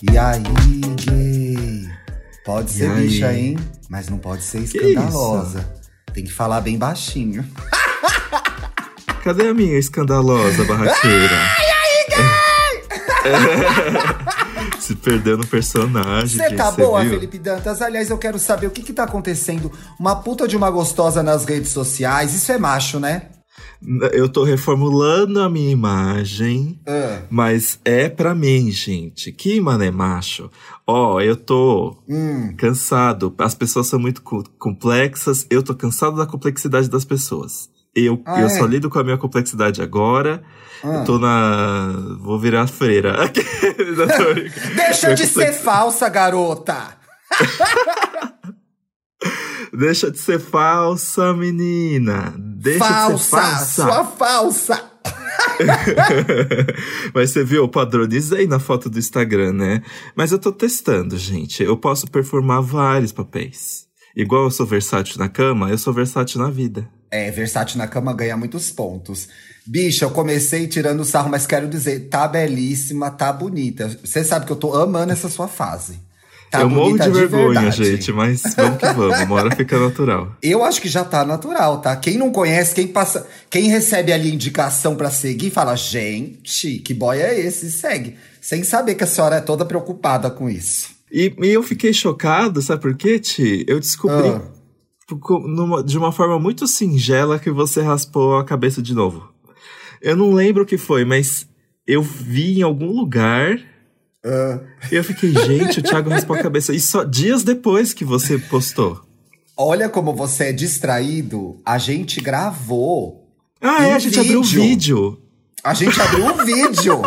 E aí, gay? Pode ser aí? bicha, hein? Mas não pode ser escandalosa. Tem que falar bem baixinho. Cadê a minha escandalosa barraqueira? É. Se perdeu no personagem. Você tá boa, viu? Felipe Dantas? Aliás, eu quero saber o que que tá acontecendo. Uma puta de uma gostosa nas redes sociais. Isso é macho, né? Eu tô reformulando a minha imagem, Ah, mas é pra mim, gente. Que mané macho. Ó, eu tô hum. cansado. As pessoas são muito co- complexas. Eu tô cansado da complexidade das pessoas. Eu, Ah, eu é? só lido com a minha complexidade agora. Ah. Eu tô na. Vou virar freira. Deixa de ser falsa, garota! Deixa de ser falsa, menina. Deixa falsa! de ser falsa. Sua falsa! Mas você viu, eu padronizei na foto do Instagram, né? Mas eu tô testando, gente. Eu posso performar vários papéis. Igual eu sou versátil na cama, eu sou versátil na vida. É, versátil na cama ganha muitos pontos. Bicha, eu comecei tirando sarro, mas quero dizer, tá belíssima, tá bonita. Você sabe que eu tô amando essa sua fase. Tá eu morro de vergonha, verdade. gente, mas vamos que vamos. Uma hora fica natural. Eu acho que já tá natural, tá? Quem não conhece, quem passa, quem recebe ali indicação pra seguir, fala: "Gente, que boy é esse?" E segue, sem saber que a senhora é toda preocupada com isso. E, e eu fiquei chocado, sabe por quê, Ti? Eu descobri Ah. numa- de uma forma muito singela que você raspou a cabeça de novo. Eu não lembro o que foi, mas eu vi em algum lugar E eu fiquei, gente, o Thiago raspou a cabeça. E só dias depois que você postou. Olha como você é distraído. A gente gravou. Ah, é, Um a gente abriu o vídeo. vídeo. A gente abriu um vídeo.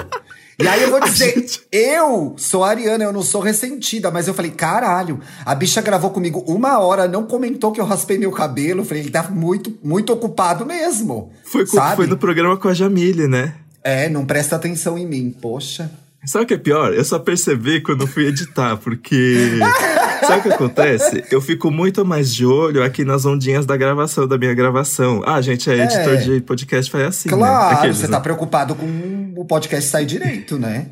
E aí eu vou dizer, gente- eu sou a Ariana, eu não sou ressentida, mas eu falei, caralho, a bicha gravou comigo uma hora, não comentou que eu raspei meu cabelo. Falei, ele tá muito, muito ocupado mesmo. Foi, sabe? foi no programa com a Jamile, né? É, não presta atenção em mim, poxa. Sabe o que é pior? Eu só percebi quando fui editar, porque. Sabe o que acontece? Eu fico muito mais de olho aqui nas ondinhas da gravação, da minha gravação. Ah, gente, é editor de podcast faz assim. né? Claro, Aqueles, você né? tá preocupado com o podcast sair direito, né?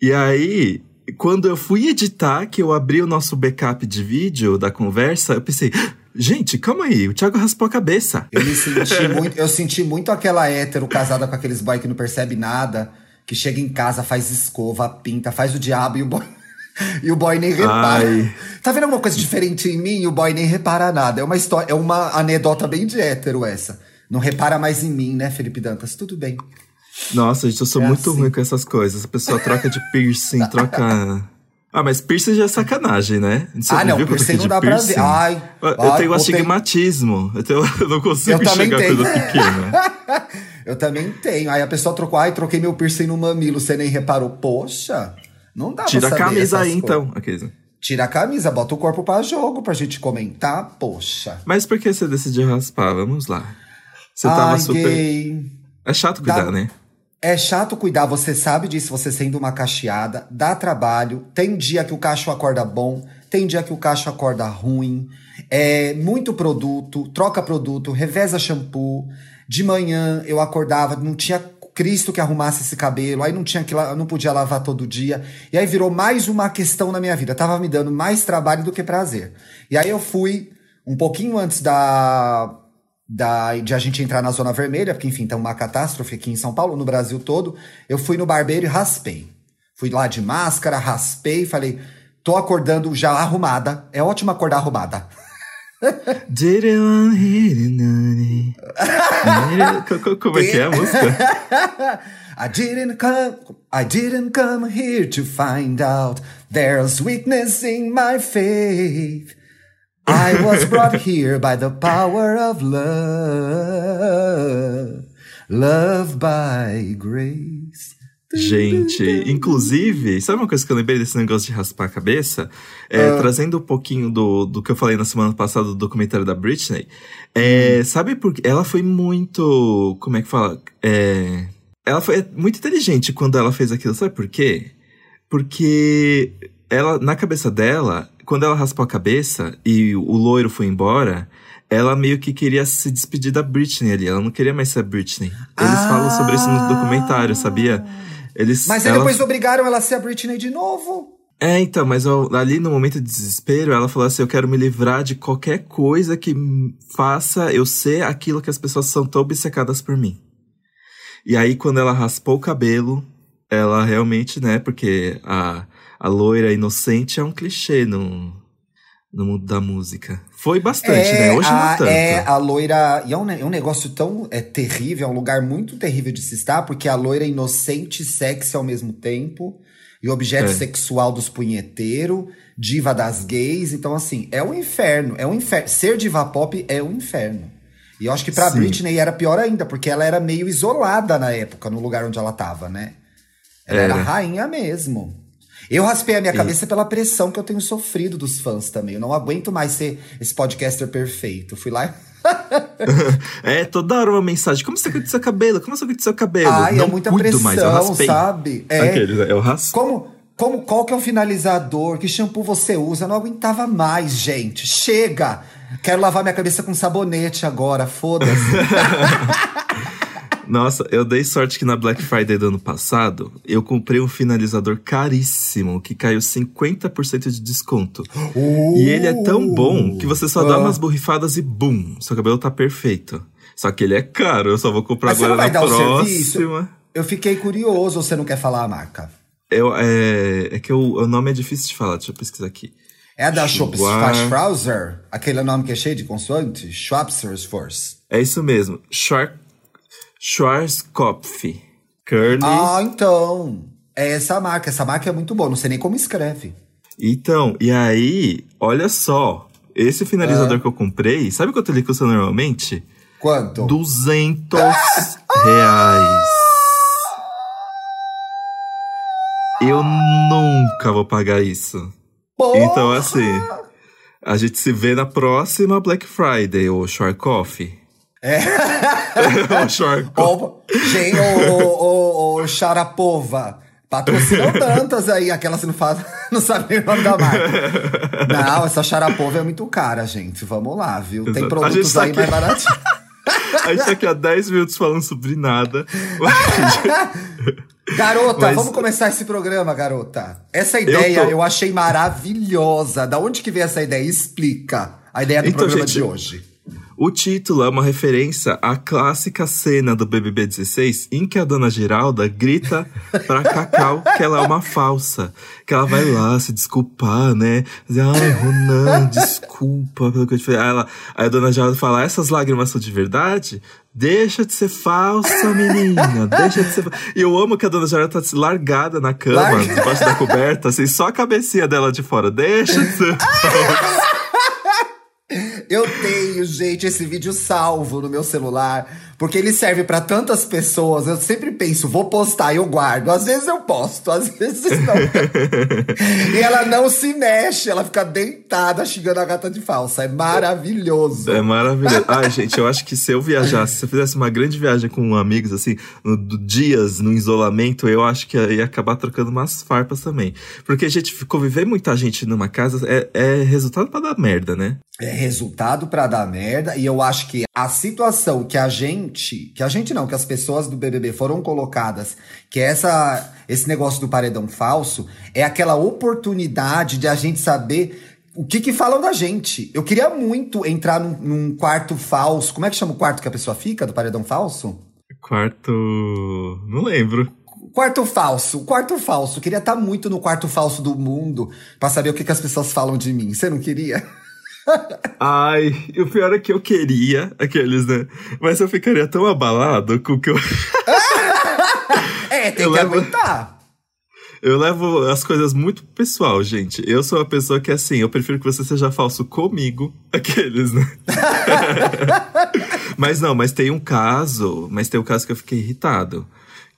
E aí, quando eu fui editar, que eu abri o nosso backup de vídeo da conversa, eu pensei, gente, calma aí, o Thiago raspou a cabeça. Eu me senti muito, eu senti muito aquela hétero casada com aqueles boy que não percebe nada, que chega em casa, faz escova, pinta, faz o diabo e o boy, e o boy nem repara. Ai. Tá vendo alguma coisa diferente em mim e o boy nem repara nada? É uma história, é uma anedota bem de hétero essa. Não repara mais em mim, né, Felipe Dantas? Tudo bem. Nossa, gente, eu sou É muito assim. ruim com essas coisas. A pessoa troca de piercing, troca. Ah, mas piercing já é sacanagem, né? Você ah, não, viu piercing não dá pra ver. Ai, Eu ai, tenho astigmatismo. Eu, tenho- eu não consigo Eu enxergar tenho. coisa pequena. Eu também tenho. Aí a pessoa trocou, ai, troquei meu piercing no mamilo, você nem reparou. Poxa, não dá Tira pra a saber camisa essas aí, coisas. então. Aqueles. Tira a camisa, bota o corpo pra jogo pra gente comentar, poxa. Mas por que você decidiu raspar? Vamos lá. Você tava Ai, super. gay. É chato cuidar, Dá- né? É chato cuidar, você sabe disso, você sendo uma cacheada, dá trabalho. Tem dia que o cacho acorda bom, tem dia que o cacho acorda ruim. É muito produto, troca produto, reveza shampoo. De manhã eu acordava, não tinha Cristo que arrumasse esse cabelo, aí não tinha que não podia lavar todo dia. E aí virou mais uma questão na minha vida, tava me dando mais trabalho do que prazer. E aí eu fui um pouquinho antes da da, de a gente entrar na zona vermelha, porque enfim, tá uma catástrofe aqui em São Paulo, no Brasil todo. Eu fui no barbeiro e raspei. Fui lá de máscara, raspei, falei, tô acordando já arrumada. É ótimo acordar arrumada. Como é que é a música? I didn't come, I didn't come here to find out there's weakness in my faith. I was brought here by the power of love, love by grace. Gente, inclusive, sabe uma coisa que eu lembrei desse negócio de raspar a cabeça? É, Ah. Trazendo um pouquinho do, do que eu falei na semana passada do documentário da Britney. É, Sabe por quê? Ela foi muito. Como é que fala? É, ela foi muito inteligente quando ela fez aquilo. Sabe por quê? Porque ela, na cabeça dela, quando ela raspou a cabeça e o loiro foi embora, ela meio que queria se despedir da Britney ali. Ela não queria mais ser a Britney. Eles Ah. falam sobre isso no documentário, sabia? Eles, Mas aí ela- depois obrigaram ela a ser a Britney de novo. É, então, mas eu, ali no momento de desespero, ela falou assim: eu quero me livrar de qualquer coisa que faça eu ser aquilo que as pessoas são tão obcecadas por mim. E aí, quando ela raspou o cabelo, ela realmente, né, porque a, a loira inocente é um clichê no, no mundo da música. Foi bastante, é, né? Hoje a, não tanto. É, a loira. E é um, é um negócio tão é, terrível, é um lugar muito terrível de se estar, porque a loira é inocente e sexy ao mesmo tempo e objeto É. sexual dos punheteiros, diva das gays. Então, assim, é um inferno. É um inferno. Ser diva pop é um inferno. E eu acho que pra Sim. Britney era pior ainda, porque ela era meio isolada na época, no lugar onde ela tava, né? Ela era, Era. rainha mesmo. Eu raspei a minha E- cabeça pela pressão que eu tenho sofrido dos fãs também. Eu não aguento mais ser esse podcaster perfeito. Fui lá. É, toda hora uma mensagem. Como você cuida do seu cabelo? Como você cuida do seu cabelo? Ai, não é muita cuido pressão, mais, eu raspei. sabe? É. Aqueles, né? eu raspei. Como, como, qual que é o finalizador? Que shampoo você usa? Eu não aguentava mais, gente. Chega! Quero lavar minha cabeça com sabonete agora, foda-se. Nossa, eu dei sorte que na Black Friday do ano passado, eu comprei um finalizador caríssimo, que caiu 50% de desconto. E ele é tão bom que você só dá Ah. umas borrifadas e bum, seu cabelo tá perfeito. Só que ele é caro, eu só vou comprar Mas você agora na próxima. serviço? Eu fiquei curioso, você não quer falar a marca? Eu, é, é que o, o nome é difícil de falar, deixa eu pesquisar aqui. É a da Schwar- Schwarzfrauser? Aquele nome que é cheio de consoante? Schwarzfors. É isso mesmo, Schwar Schwarzkopf. Curly. Ah, então. É essa marca. Essa marca é muito boa. Não sei nem como escreve. Então, e aí, olha só, esse finalizador Ah. que eu comprei, sabe quanto ele custa normalmente? Quanto? 200 reais. Eu nunca vou pagar isso. Porra! Então, assim, a gente se vê na próxima Black Friday, ô Schwarzkopf. É. ô Schwarzkopf. Ô, gente, ô, ô, Sharapova. Patrocinam tantas aí, aquelas que não, faz, não sabem o nome da marca. Não, essa Sharapova é muito cara, gente. Vamos lá, viu? Tem Exato. Produtos tá aí aqui- mais baratinhos. A gente tá aqui há 10 minutos falando sobre nada. Garota, Mas- vamos começar esse programa, garota. Essa ideia eu, tô- achei maravilhosa. Da onde que veio essa ideia? Explica a ideia do Então, programa gente, de hoje. O título é uma referência à clássica cena do BBB 16 em que a dona Giralda grita pra Cacau que ela é uma falsa. Que ela vai lá se desculpar, né? Dizer, ai, Ronan, desculpa pelo que eu te fiz. Aí, ela, aí a dona Giralda fala, essas lágrimas são de verdade? Deixa de ser falsa, menina. Deixa de ser fa-" E eu amo que a dona Giralda tá largada na cama, Larga- debaixo da coberta, assim, só a cabecinha dela de fora. Deixa de ser falsa. Eu tenho, gente, esse vídeo salvo no meu celular, porque ele serve pra tantas pessoas. Eu sempre penso, vou postar, eu guardo. Às vezes eu posto, às vezes não. e ela não se mexe, ela fica deitada xingando a gata de falsa. É maravilhoso. É maravilhoso. Ai, gente, eu acho que se eu viajasse, se eu fizesse uma grande viagem com amigos, assim, no, do- dias no isolamento, eu acho que ia acabar trocando umas farpas também. Porque, gente, conviver muita gente numa casa é, é resultado pra dar merda, né? É resultado pra dar merda. E eu acho que a situação que a gente, que a gente não, que as pessoas do BBB foram colocadas, que é essa, esse negócio do paredão falso, é aquela oportunidade de a gente saber o que que falam da gente. Eu queria muito entrar num, num quarto falso. Como é que chama o quarto que a pessoa fica do paredão falso? Quarto. Não lembro. Quarto falso, quarto falso. Queria estar muito no quarto falso do mundo pra saber o que, que as pessoas falam de mim. Você não queria? Ai, o pior é que eu queria aqueles, né? Mas eu ficaria tão abalado com o que eu. É, tem Eu que levo- aguentar. Eu levo as coisas muito pessoal, gente. Eu sou uma pessoa que, assim, eu prefiro que você seja falso comigo, aqueles, né? mas não, mas tem um caso, mas tem um caso que eu fiquei irritado.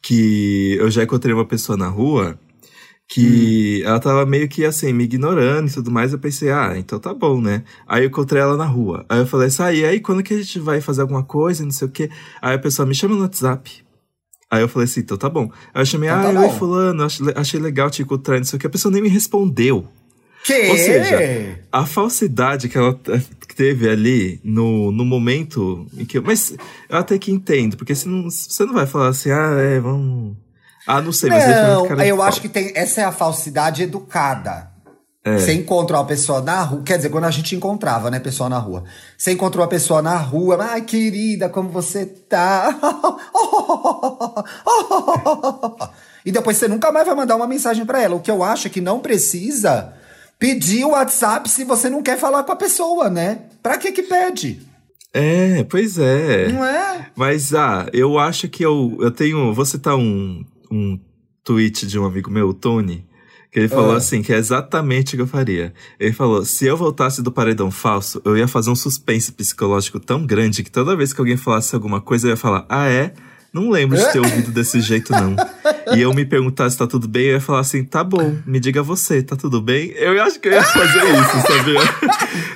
Que eu já encontrei uma pessoa na rua que ela tava meio que assim, me ignorando e tudo mais. Eu pensei, ah, então tá bom, né? Aí eu encontrei ela na rua. Aí eu falei assim, ah, e aí quando que a gente vai fazer alguma coisa, não sei o quê? Aí a pessoa me chama no WhatsApp. Aí eu falei assim, então tá bom. Aí eu chamei, Então tá ah, oi, bom. fulano, achei, legal te encontrar, não sei o que. A pessoa nem me respondeu. Que? Ou seja, A falsidade que ela teve ali no, no momento em que. eu- Mas eu até que entendo, porque se não, você não vai falar assim, ah, é, vamos. Ah, não sei, mas muito Não, eu pau. acho que tem. Essa é a falsidade educada. É. Você encontra uma pessoa na rua, quer dizer, quando a gente encontrava, né, pessoa na rua. Você encontrou uma pessoa na rua, ai, querida, como você tá? E depois você nunca mais vai mandar uma mensagem pra ela. O que eu acho é que não precisa pedir o WhatsApp se você não quer falar com a pessoa, né? Pra que que pede? É, pois é. Não é? Mas, ah, eu acho que eu, eu tenho. Vou citar um, um tweet de um amigo meu, o Tony, que ele falou Ah. assim: que é exatamente o que eu faria. Ele falou: se eu voltasse do paredão falso, eu ia fazer um suspense psicológico tão grande que toda vez que alguém falasse alguma coisa, eu ia falar: ah, é? Não lembro de ter ouvido desse jeito, não. E eu me perguntar se tá tudo bem, eu ia falar assim: tá bom, me diga você, tá tudo bem? Eu acho que eu ia fazer isso, sabia?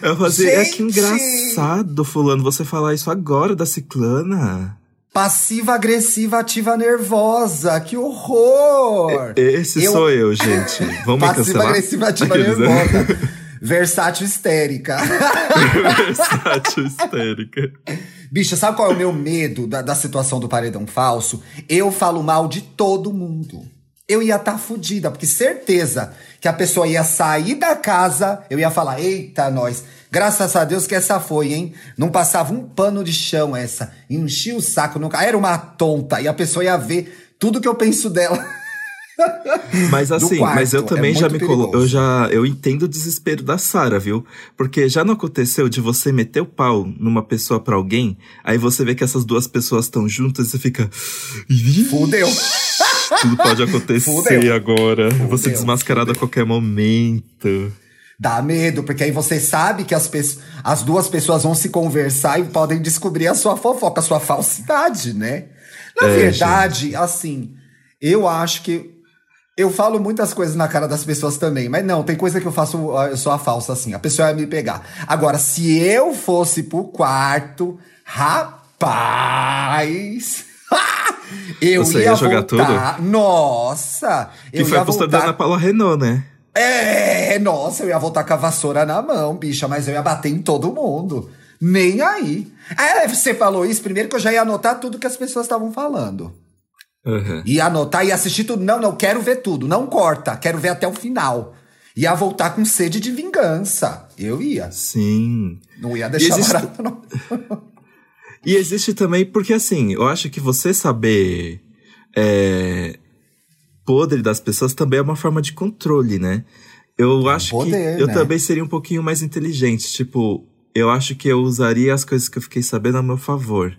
Eu ia fazer, é que Gente! engraçado, Fulano, você falar isso agora da ciclana. Passiva, agressiva, ativa, nervosa. Que horror! Esse Eu- sou eu, gente. Vamos Passiva, cancelar? agressiva, ativa, Aqueles, né? nervosa. Versátil, histérica. Versátil histérica. Bicha, sabe qual é o meu medo da, da situação do paredão falso? Eu falo mal de todo mundo. Eu ia estar tá fudida, porque certeza que a pessoa ia sair da casa, eu ia falar, eita, nós. Graças a Deus que essa foi, hein? Não passava um pano de chão essa. Enchia o saco, nunca. Era uma tonta. E a pessoa ia ver tudo que eu penso dela. Mas assim, mas eu é também já muito me colo... eu já eu entendo o desespero da Sara, viu? Porque já não aconteceu de você meter o pau numa pessoa pra alguém, aí você vê que essas duas pessoas estão juntas e você fica "Ih, Fudeu. tudo pode acontecer Fudeu. agora. Você Fudeu, desmascarado a qualquer momento. Dá medo, porque aí você sabe que as, as duas pessoas vão se conversar e podem descobrir a sua fofoca, a sua falsidade, né? Na É, verdade, assim, eu acho que. Eu falo muitas coisas na cara das pessoas também, mas não, tem coisa que eu faço, ah, eu sou a falsa, assim, a pessoa ia me pegar. Agora, se eu fosse pro quarto, rapaz. eu Você ia, ia jogar voltar. Nossa! Que eu foi ia a postura da voltar Ana Paula Renault, né? É, nossa, eu ia voltar com a vassoura na mão, bicha, mas eu ia bater em todo mundo. Nem aí. É, você falou isso, primeiro que eu já ia anotar tudo que as pessoas estavam falando. Aham. Ia anotar e assistir tudo. Não, não, quero ver tudo. Não corta, quero ver até o final. Ia voltar com sede de vingança. Eu ia. Sim. Não ia deixar existe- barato, não. E existe também, porque assim, eu acho que você saber é, podre das pessoas também é uma forma de controle, né? Eu acho poder, que eu né? também seria um pouquinho mais inteligente. Tipo, eu acho que eu usaria as coisas que eu fiquei sabendo a meu favor.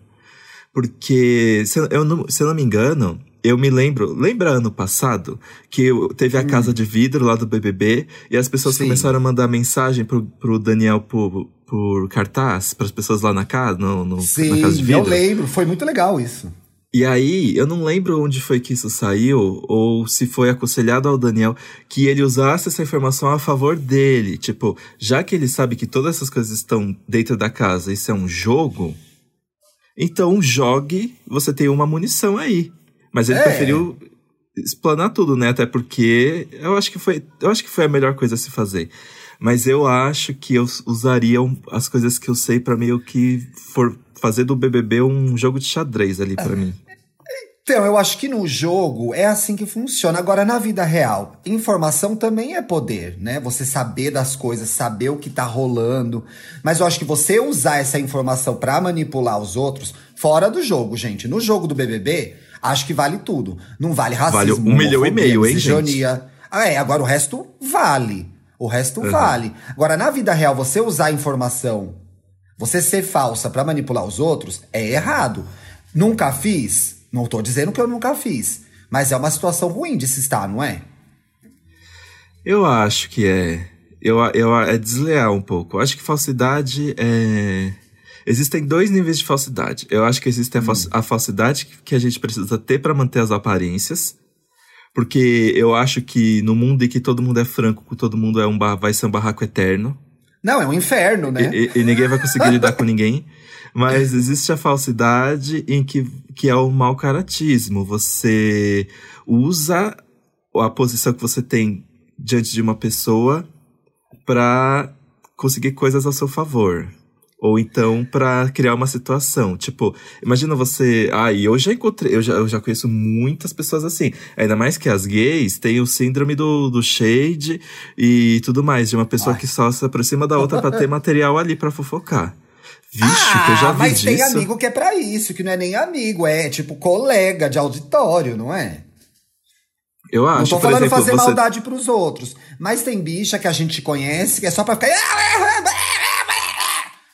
Porque, se eu não, se eu não me engano, eu me lembro. Lembra ano passado que eu- teve a casa de vidro lá do BBB e as pessoas Hum. Sim. começaram a mandar mensagem pro, pro Daniel por, por cartaz, para as pessoas lá na casa, no, no- na casa de Sim, vidro? eu lembro. Foi muito legal isso. E aí, eu não lembro onde foi que isso saiu, ou se foi aconselhado ao Daniel que ele usasse essa informação a favor dele. Tipo, já que ele sabe que todas essas coisas estão dentro da casa, isso é um jogo, então jogue, você tem uma munição aí. Mas ele É. preferiu explanar tudo, né? Até porque eu acho que foi, eu acho que foi a melhor coisa a se fazer. Mas eu acho que eu usaria as coisas que eu sei pra meio que for fazer do BBB um jogo de xadrez ali pra mim. Então, eu acho que no jogo é assim que funciona. Agora, na vida real, informação também é poder, né? Você saber das coisas, saber o que tá rolando. Mas eu acho que você usar essa informação pra manipular os outros, fora do jogo, gente. No jogo do BBB, acho que vale tudo. Não vale racismo, Vale um milhão e meio, hein, misoginia. Ah, é. Agora o resto vale. O resto vale. Agora, na vida real, você usar a informação você ser falsa pra manipular os outros é errado. Nunca fiz? Não tô dizendo que eu nunca fiz. Mas é uma situação ruim de se estar, não é? Eu acho que é. Eu, eu, é desleal um pouco. Eu acho que falsidade é. Existem dois níveis de falsidade. Eu acho que existe a, fals- a falsidade que a gente precisa ter pra manter as aparências. Porque eu acho que no mundo em que todo mundo é franco, que todo mundo é um bar- vai ser um barraco eterno. Não, é um inferno, né? E, e- e ninguém vai conseguir lidar com ninguém. Mas existe a falsidade em que, que é o mau caratismo. Você usa a posição que você tem diante de uma pessoa pra conseguir coisas a seu favor. Ou então pra criar uma situação. Tipo, imagina você. Ah, e eu já encontrei, eu já, eu já conheço muitas pessoas assim. Ainda mais que as gays têm o síndrome do, do shade e tudo mais, de uma pessoa Ai. que só se aproxima da outra pra ter material ali pra fofocar. Vixe, que eu já vi Ah, mas tem disso. amigo que é pra isso, que não é nem amigo, é tipo colega de auditório, não é? Eu acho, não tô falando exemplo, fazer você. maldade pros outros. Mas tem bicha que a gente conhece que é só pra ficar.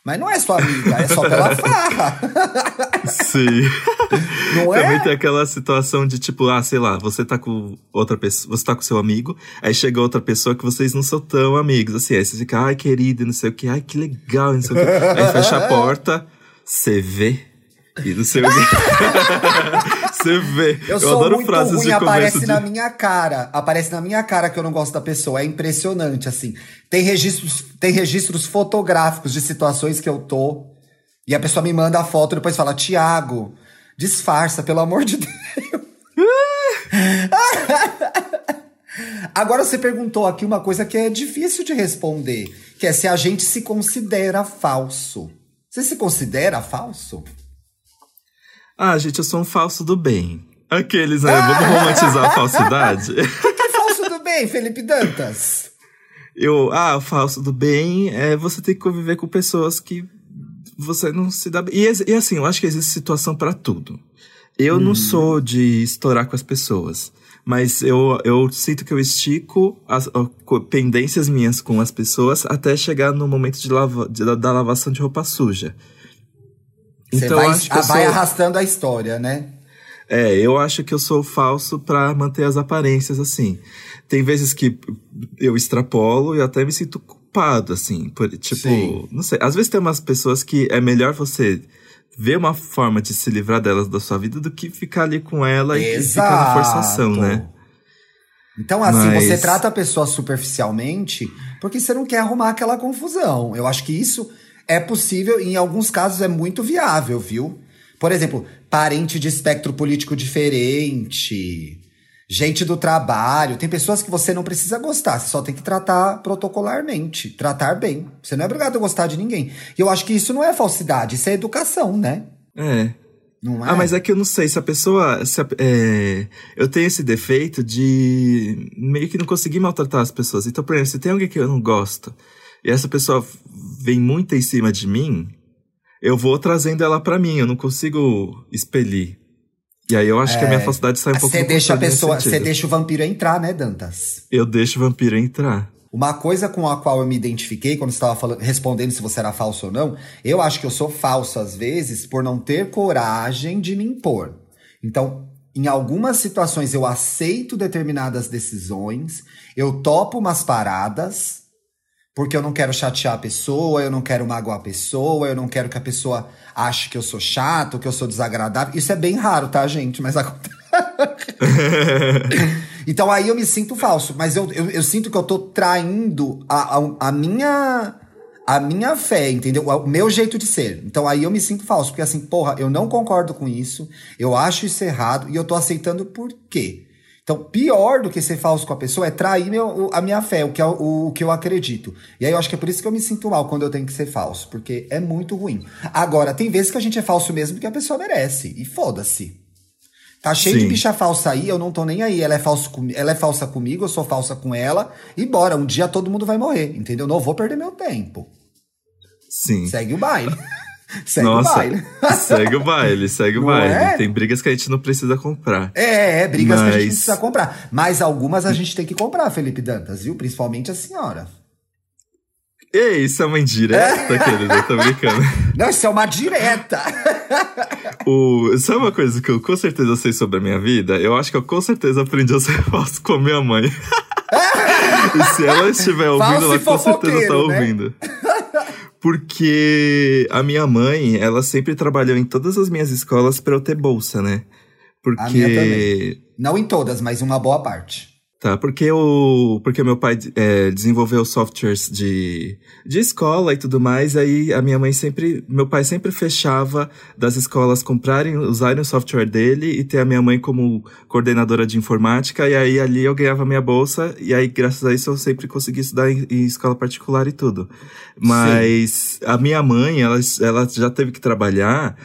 Mas não é sua amiga, é só pela farra. Sim. Não é? Também tem aquela situação de tipo, ah, sei lá, você tá com outra pessoa, você tá com seu amigo, aí chega outra pessoa que vocês não são tão amigos, assim, aí você fica, ai, querido, não sei o que, ai, que legal, não sei o que. Aí fecha a porta, você vê. E não sei o que. Você vê. Eu, sou adoro muito frases ruim, de aparece de. na minha cara. Aparece na minha cara que eu não gosto da pessoa. É impressionante, assim. Tem registros, tem registros fotográficos de situações que eu tô. E a pessoa me manda a foto e depois fala: Tiago, disfarça, pelo amor de Deus. Agora você perguntou aqui uma coisa que é difícil de responder, que é se a gente se considera falso. Você se considera falso? Ah, gente, eu sou um falso do bem. Aqueles, né? Vamos romantizar a falsidade. Que é falso do bem, Felipe Dantas? Eu, ah, o falso do bem é você ter que conviver com pessoas que você não se dá bem. E, e assim, eu acho que existe situação pra tudo. Eu não sou de estourar com as pessoas, mas eu, eu sinto que eu estico as pendências minhas com as pessoas até chegar no momento de lava, de- da, da lavação de roupa suja. Você Então, vai, acho que vai sou- arrastando a história, né? é, eu acho que eu sou falso pra manter as aparências, assim. Tem vezes que eu extrapolo e até me sinto culpado, assim. Por, tipo, Sim. não sei. Às vezes tem umas pessoas que é melhor você ver uma forma de se livrar delas da sua vida do que ficar ali com ela e, e ficar na forçação, né? Então, assim, Mas- você trata a pessoa superficialmente porque você não quer arrumar aquela confusão. Eu acho que isso é possível e em alguns casos é muito viável, viu? Por exemplo, parente de espectro político diferente, gente do trabalho. Tem pessoas que você não precisa gostar, você só tem que tratar protocolarmente, tratar bem. Você não é obrigado a gostar de ninguém. E eu acho que isso não é falsidade, isso é educação, né? É. Não é? Ah, mas é que eu não sei se a pessoa. Se a- é, eu tenho esse defeito de meio que não conseguir maltratar as pessoas. Então, por exemplo, se tem alguém que eu não gosto e essa pessoa vem muito em cima de mim, eu vou trazendo ela pra mim. Eu não consigo expelir. E aí eu acho que a minha falsidade sai um pouco Você deixa a pessoa, você deixa o vampiro entrar, né, Dantas? Eu deixo o vampiro entrar. Uma coisa com a qual eu me identifiquei quando estava falando, respondendo se você era falso ou não, eu acho que eu sou falso às vezes por não ter coragem de me impor. Então, em algumas situações eu aceito determinadas decisões, eu topo umas paradas, porque eu não quero chatear a pessoa, eu não quero magoar a pessoa, eu não quero que a pessoa ache que eu sou chato, que eu sou desagradável. Isso é bem raro, tá, gente? Mas acontece. Então aí eu me sinto falso, mas eu, eu, eu sinto que eu tô traindo a, a, a minha a minha fé, entendeu? O meu jeito de ser. Então aí eu me sinto falso, porque assim, porra, eu não concordo com isso, eu acho isso errado e eu tô aceitando por quê? Então, pior do que ser falso com a pessoa é trair meu, a minha fé, o que, é o, o que eu acredito. E aí eu acho que é por isso que eu me sinto mal quando eu tenho que ser falso, porque é muito ruim. Agora, tem vezes que a gente é falso mesmo porque a pessoa merece, e foda-se. Tá cheio de Sim. bicha falsa aí, eu não tô nem aí. Ela é, falso com, ela é falsa comigo, eu sou falsa com ela. E bora, um dia todo mundo vai morrer, entendeu? Não vou perder meu tempo. Sim. Segue o baile. Segue Nossa, o baile. segue o baile, segue o Não baile. é? Tem brigas que a gente não precisa comprar. É, é, brigas que a gente Mas- não precisa comprar. Mas algumas a gente tem que comprar, Felipe Dantas, viu? Principalmente a senhora. Ei, isso é uma indireta, querido, eu tô brincando. Não, isso é uma direta. O, sabe uma coisa que eu com certeza sei sobre a minha vida? Eu acho que eu com certeza aprendi a ser falso com a minha mãe. e se ela estiver ouvindo, Falso ela com certeza tá né? ouvindo. Porque a minha mãe, ela sempre trabalhou em todas as minhas escolas pra eu ter bolsa, né? A minha Porque também. Não em todas, mas uma boa parte. Tá, porque o porque meu pai é, desenvolveu softwares de, de escola e tudo mais, aí a minha mãe sempre, meu pai sempre fechava das escolas comprarem, usarem o software dele e ter a minha mãe como coordenadora de informática, e aí ali eu ganhava minha bolsa, e aí graças a isso eu sempre consegui estudar em, em escola particular e tudo. Mas Sim. a minha mãe, ela, ela já teve que trabalhar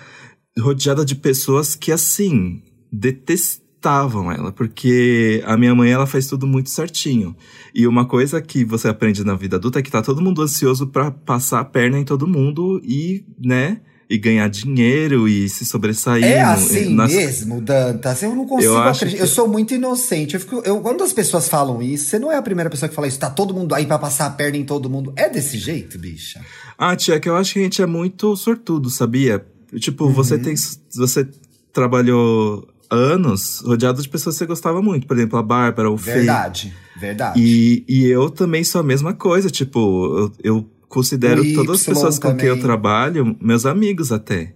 rodeada de pessoas que assim, detestavam detestavam ela, porque a minha mãe ela faz tudo muito certinho. E uma coisa que você aprende na vida adulta é que tá todo mundo ansioso para passar a perna em todo mundo e, né, e ganhar dinheiro e se sobressair. É assim nas... mesmo, Dantas. Eu não consigo eu acreditar. Que... Eu sou muito inocente. Eu fico, eu, quando as pessoas falam isso, você não é a primeira pessoa que fala isso. Tá todo mundo aí para passar a perna em todo mundo. É desse jeito, bicha? Ah, tia, que eu acho que a gente é muito sortudo, sabia? Tipo, uhum. você tem. Você trabalhou anos rodeado de pessoas que você gostava muito. Por exemplo, a Bárbara, o Verdade, Fê. verdade. E, e eu também sou a mesma coisa. Tipo, eu, eu considero todas as pessoas com quem eu trabalho meus amigos até.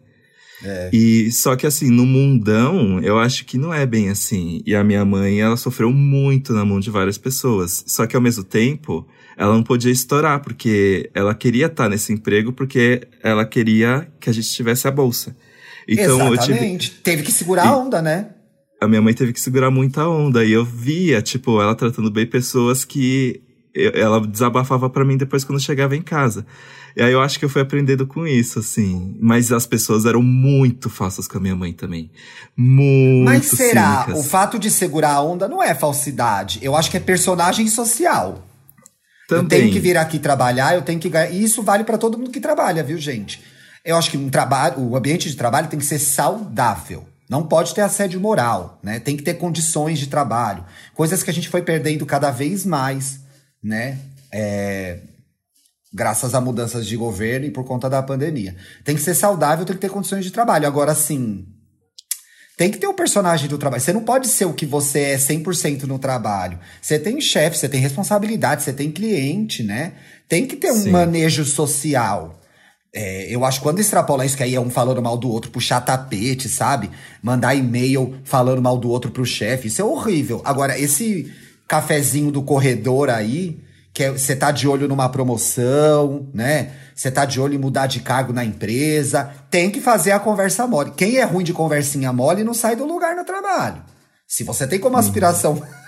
É. E só que assim, no mundão, eu acho que não é bem assim. E a minha mãe, ela sofreu muito na mão de várias pessoas. Só que ao mesmo tempo, ela não podia estourar, porque ela queria estar nesse emprego, porque ela queria que a gente tivesse a bolsa. Então, Exatamente. Tive... Teve que segurar a onda, né? A minha mãe teve que segurar muita onda. E eu via, tipo, ela tratando bem pessoas que ela desabafava para mim depois quando chegava em casa. E aí eu acho que eu fui aprendendo com isso, assim. Mas as pessoas eram muito falsas com a minha mãe também. Muito Mas será? Cínicas. O fato de segurar a onda não é falsidade. Eu acho que é personagem social. Também. Eu tenho que vir aqui trabalhar, eu tenho que ganhar. E isso vale para todo mundo que trabalha, viu, gente? Eu acho que um trabalho, o ambiente de trabalho tem que ser saudável. Não pode ter assédio moral, né? Tem que ter condições de trabalho. Coisas que a gente foi perdendo cada vez mais, né? É, graças a mudanças de governo e por conta da pandemia. Tem que ser saudável, tem que ter condições de trabalho. Agora, sim, tem que ter o um personagem do trabalho. Você não pode ser o que você é 100% no trabalho. Você tem chefe, você tem responsabilidade, você tem cliente, né? Tem que ter um Sim. manejo social. É, eu acho que quando extrapola isso, que aí é um falando mal do outro, puxar tapete, sabe? Mandar e-mail falando mal do outro pro chefe, isso é horrível. Agora, esse cafezinho do corredor aí, que você é, tá de olho numa promoção, né? Você tá de olho em mudar de cargo na empresa, tem que fazer a conversa mole. Quem é ruim de conversinha mole não sai do lugar no trabalho. Se você tem como aspiração. Uhum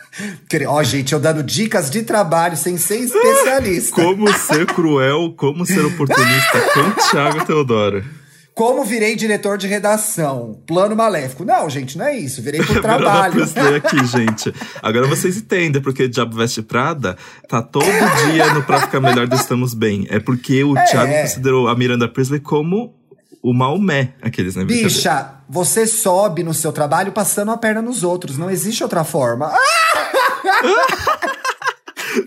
Ó, oh, gente, eu dando dicas de trabalho sem ser especialista. como ser cruel, como ser oportunista com Thiago Teodoro. Como virei diretor de redação? Plano maléfico. Não, gente, não é isso. Virei por trabalho. Eu aqui, gente. Agora vocês entendem porque Diabo Veste Prada tá todo dia no Pra Ficar Melhor do Estamos Bem. É porque o é, Thiago considerou a Miranda Priestley como o Maomé, aqueles, né? Bicha, você sobe no seu trabalho passando a perna nos outros. Não existe outra forma.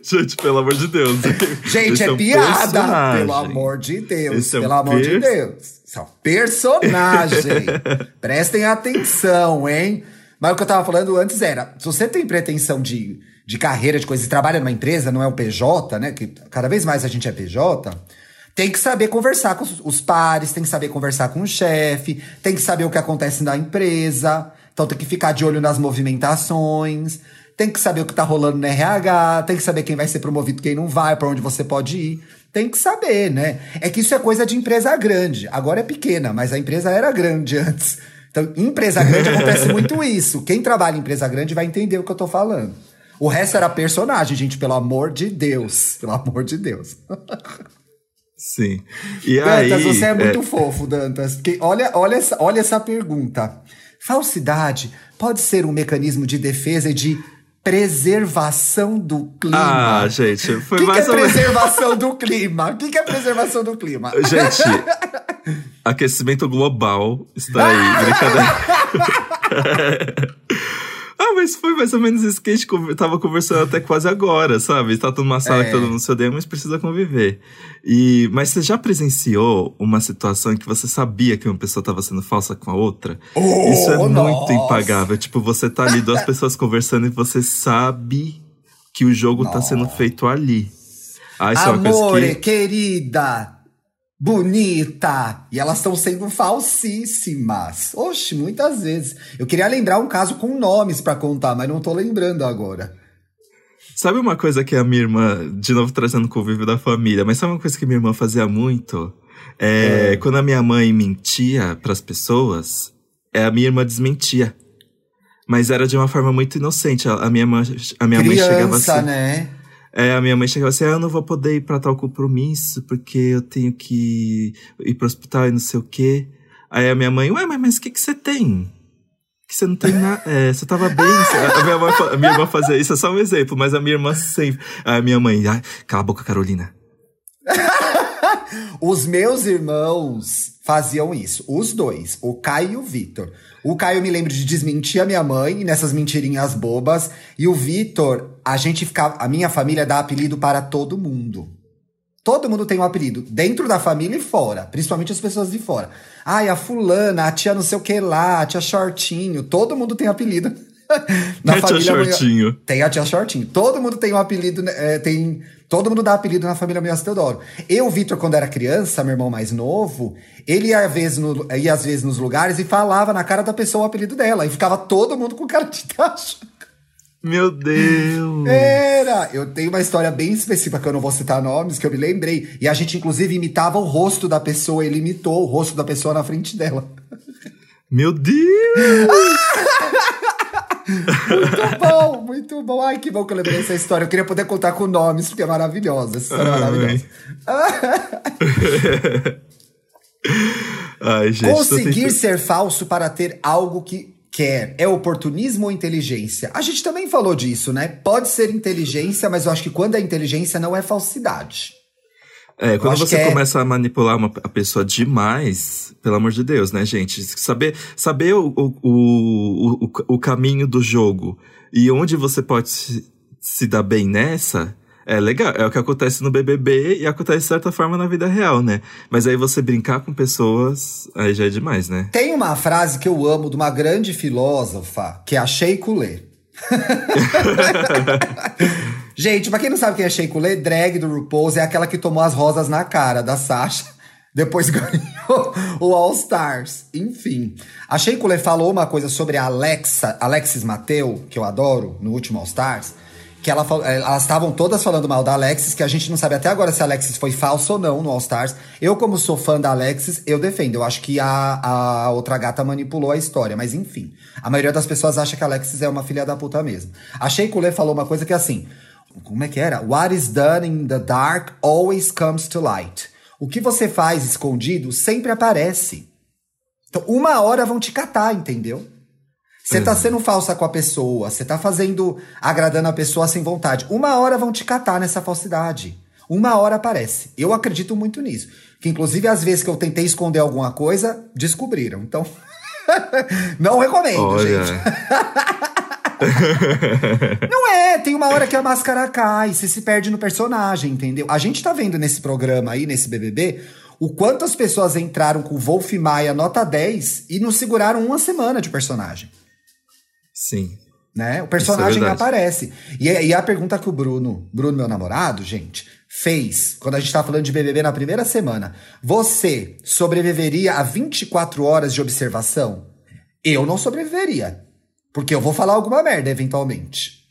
Gente, pelo amor de Deus. Gente, é, é um piada. Personagem. Pelo amor de Deus. É um pelo amor de Deus. Isso é um personagem. Prestem atenção, hein? Mas o que eu tava falando antes era: se você tem pretensão de, de carreira, de coisa, e trabalha numa empresa, não é o PJ, né? Que cada vez mais a gente é PJ tem que saber conversar com os pares, tem que saber conversar com o chefe, tem que saber o que acontece na empresa. Então tem que ficar de olho nas movimentações, tem que saber o que tá rolando no RH, tem que saber quem vai ser promovido, quem não vai, para onde você pode ir. Tem que saber, né? É que isso é coisa de empresa grande. Agora é pequena, mas a empresa era grande antes. Então, em empresa grande acontece muito isso. Quem trabalha em empresa grande vai entender o que eu tô falando. O resto era personagem, gente, pelo amor de Deus. Pelo amor de Deus. Sim. E Dantas, aí, você é muito é... fofo, Dantas. Porque olha, olha, essa, olha essa pergunta. Falsidade pode ser um mecanismo de defesa e de preservação do clima. Ah, gente, foi que mais que é preservação do clima? O que, que é preservação do clima? Gente, aquecimento global está aí, brincadeira. Ah, mas foi mais ou menos isso que a gente tava conversando até quase agora, sabe? Tá numa sala é. que todo mundo se odeia, mas precisa conviver. E, mas você já presenciou uma situação em que você sabia que uma pessoa tava sendo falsa com a outra? Oh, isso é nossa. muito impagável. Tipo, você tá ali, duas pessoas conversando e você sabe que o jogo nossa. tá sendo feito ali. Ah, isso Amore, é uma coisa que... querida, bonita. E elas estão sendo falsíssimas. Oxe, muitas vezes. Eu queria lembrar um caso com nomes para contar, mas não tô lembrando agora. Sabe uma coisa que a minha irmã, de novo trazendo o convívio da família, mas sabe uma coisa que minha irmã fazia muito? É, é. Quando a minha mãe mentia para as pessoas, é, a minha irmã desmentia. Mas era de uma forma muito inocente. A, a minha, mãe, a minha Criança, mãe chegava assim. né? É, a minha mãe chegava assim, ah, eu não vou poder ir pra tal compromisso, porque eu tenho que ir pro hospital e não sei o quê. Aí a minha mãe, ué, mas o que que você tem? Que você não tem nada. É, você tava bem. A minha, mãe, a minha irmã fazia isso, é só um exemplo, mas a minha irmã sempre. A minha mãe, ah, cala a boca, Carolina. Os meus irmãos faziam isso. Os dois, o Caio e o Vitor. O Caio me lembro de desmentir a minha mãe nessas mentirinhas bobas. E o Vitor, a gente ficava. A minha família dá apelido para todo mundo. Todo mundo tem um apelido, dentro da família e fora, principalmente as pessoas de fora. Ai, a fulana, a tia não sei o que lá, a tia Shortinho, todo mundo tem apelido. Na a família tia Shortinho. Tem a tia Shortinho. Todo mundo tem um apelido, é, tem Todo mundo dá apelido na família Miossa Teodoro. Eu, Vitor, quando era criança, meu irmão mais novo, ele ia às, vezes no, ia às vezes nos lugares e falava na cara da pessoa o apelido dela. E ficava todo mundo com cara de tacho. Meu Deus! Era! Eu tenho uma história bem específica que eu não vou citar nomes, que eu me lembrei. E a gente, inclusive, imitava o rosto da pessoa. Ele imitou o rosto da pessoa na frente dela. Meu Deus! muito bom, muito bom. Ai, que bom que eu lembrei dessa história. Eu queria poder contar com nomes, porque é maravilhosa. Essa história é maravilhosa. Ai, gente, Conseguir ser falso para ter algo que quer. É oportunismo ou inteligência? A gente também falou disso, né? Pode ser inteligência, mas eu acho que quando é inteligência não é falsidade. É, quando você é... começa a manipular uma, a pessoa demais, pelo amor de Deus, né, gente? Saber, saber o, o, o, o, o caminho do jogo e onde você pode se, se dar bem nessa, é legal. É o que acontece no BBB e acontece de certa forma na vida real, né? Mas aí você brincar com pessoas, aí já é demais, né? Tem uma frase que eu amo de uma grande filósofa, que é a Sheikh Lê. Gente, pra quem não sabe quem é Sheik Lê, drag do RuPaul's é aquela que tomou as rosas na cara da Sasha. Depois ganhou o All Stars. Enfim. A Sheik Lê falou uma coisa sobre a Alexa, Alexis Mateu, que eu adoro, no último All Stars que ela, eh, elas estavam todas falando mal da Alexis, que a gente não sabe até agora se a Alexis foi falsa ou não no All Stars. Eu, como sou fã da Alexis, eu defendo. Eu acho que a, a outra gata manipulou a história, mas enfim. A maioria das pessoas acha que a Alexis é uma filha da puta mesmo. A Sheikule falou uma coisa que é assim. Como é que era? What is done in the dark always comes to light. O que você faz escondido sempre aparece. Então, uma hora vão te catar, entendeu? Você tá sendo falsa com a pessoa, você tá fazendo, agradando a pessoa sem vontade. Uma hora vão te catar nessa falsidade. Uma hora aparece. Eu acredito muito nisso. Que inclusive às vezes que eu tentei esconder alguma coisa, descobriram. Então, não recomendo, Olha. gente. não é, tem uma hora que a máscara cai, você se perde no personagem, entendeu? A gente tá vendo nesse programa aí, nesse BBB, o quanto as pessoas entraram com o Wolf Maia nota 10 e não seguraram uma semana de personagem. Sim. Né? O personagem é aparece. E, e a pergunta que o Bruno, Bruno, meu namorado, gente, fez quando a gente tava falando de BBB na primeira semana. Você sobreviveria a 24 horas de observação? Eu não sobreviveria. Porque eu vou falar alguma merda, eventualmente.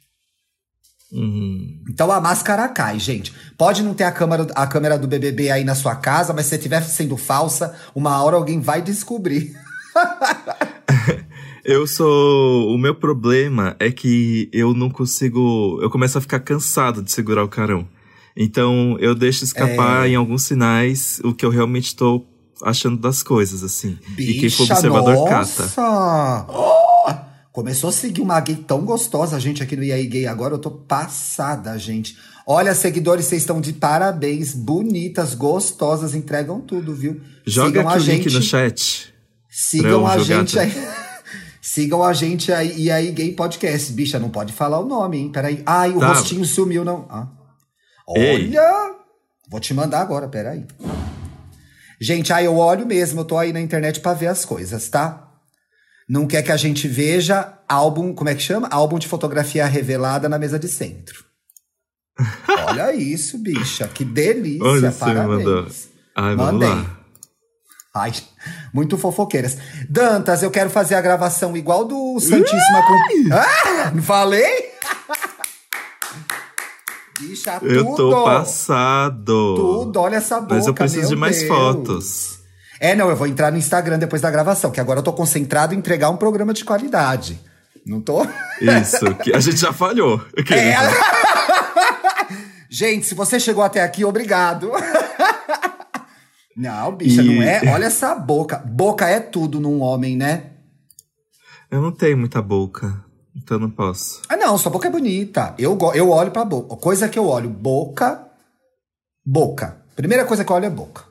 Uhum. Então a máscara cai, gente. Pode não ter a câmera, a câmera do BBB aí na sua casa, mas se você estiver sendo falsa, uma hora alguém vai descobrir. Eu sou. O meu problema é que eu não consigo. Eu começo a ficar cansado de segurar o carão. Então eu deixo escapar é... em alguns sinais o que eu realmente estou achando das coisas, assim. Bicha, e quem for observador nossa! cata. Oh! Começou a seguir uma gay tão gostosa, gente, aqui no IAI Gay agora. Eu tô passada, gente. Olha, seguidores, vocês estão de parabéns. Bonitas, gostosas, entregam tudo, viu? Joga Sigam aqui o gente. link no chat. Sigam a gente aí. Sigam a gente aí, e aí, Gay Podcast. Bicha, não pode falar o nome, hein? Peraí. Ai, o tá. rostinho sumiu, não. Ah. Olha! Ei. Vou te mandar agora, peraí. Gente, aí eu olho mesmo, eu tô aí na internet para ver as coisas, tá? Não quer que a gente veja álbum, como é que chama? Álbum de fotografia revelada na mesa de centro. Olha isso, bicha, que delícia, Olha parabéns. Ai, vamos Mandei. lá. Ai, muito fofoqueiras. Dantas, eu quero fazer a gravação igual do Santíssima com. Ah, não falei? bicha, Eu tudo. tô passado. Tudo, olha essa boca, Mas eu preciso de mais Deus. fotos. É, não, eu vou entrar no Instagram depois da gravação, que agora eu tô concentrado em entregar um programa de qualidade. Não tô? Isso, que a gente já falhou. É. Gente, se você chegou até aqui, obrigado. Não, bicha, E- não é? Olha essa boca. Boca é tudo num homem, né? Eu não tenho muita boca, então não posso. Ah, não, sua boca é bonita. Eu, eu olho pra boca. Coisa que eu olho, boca, boca. Primeira coisa que eu olho é boca.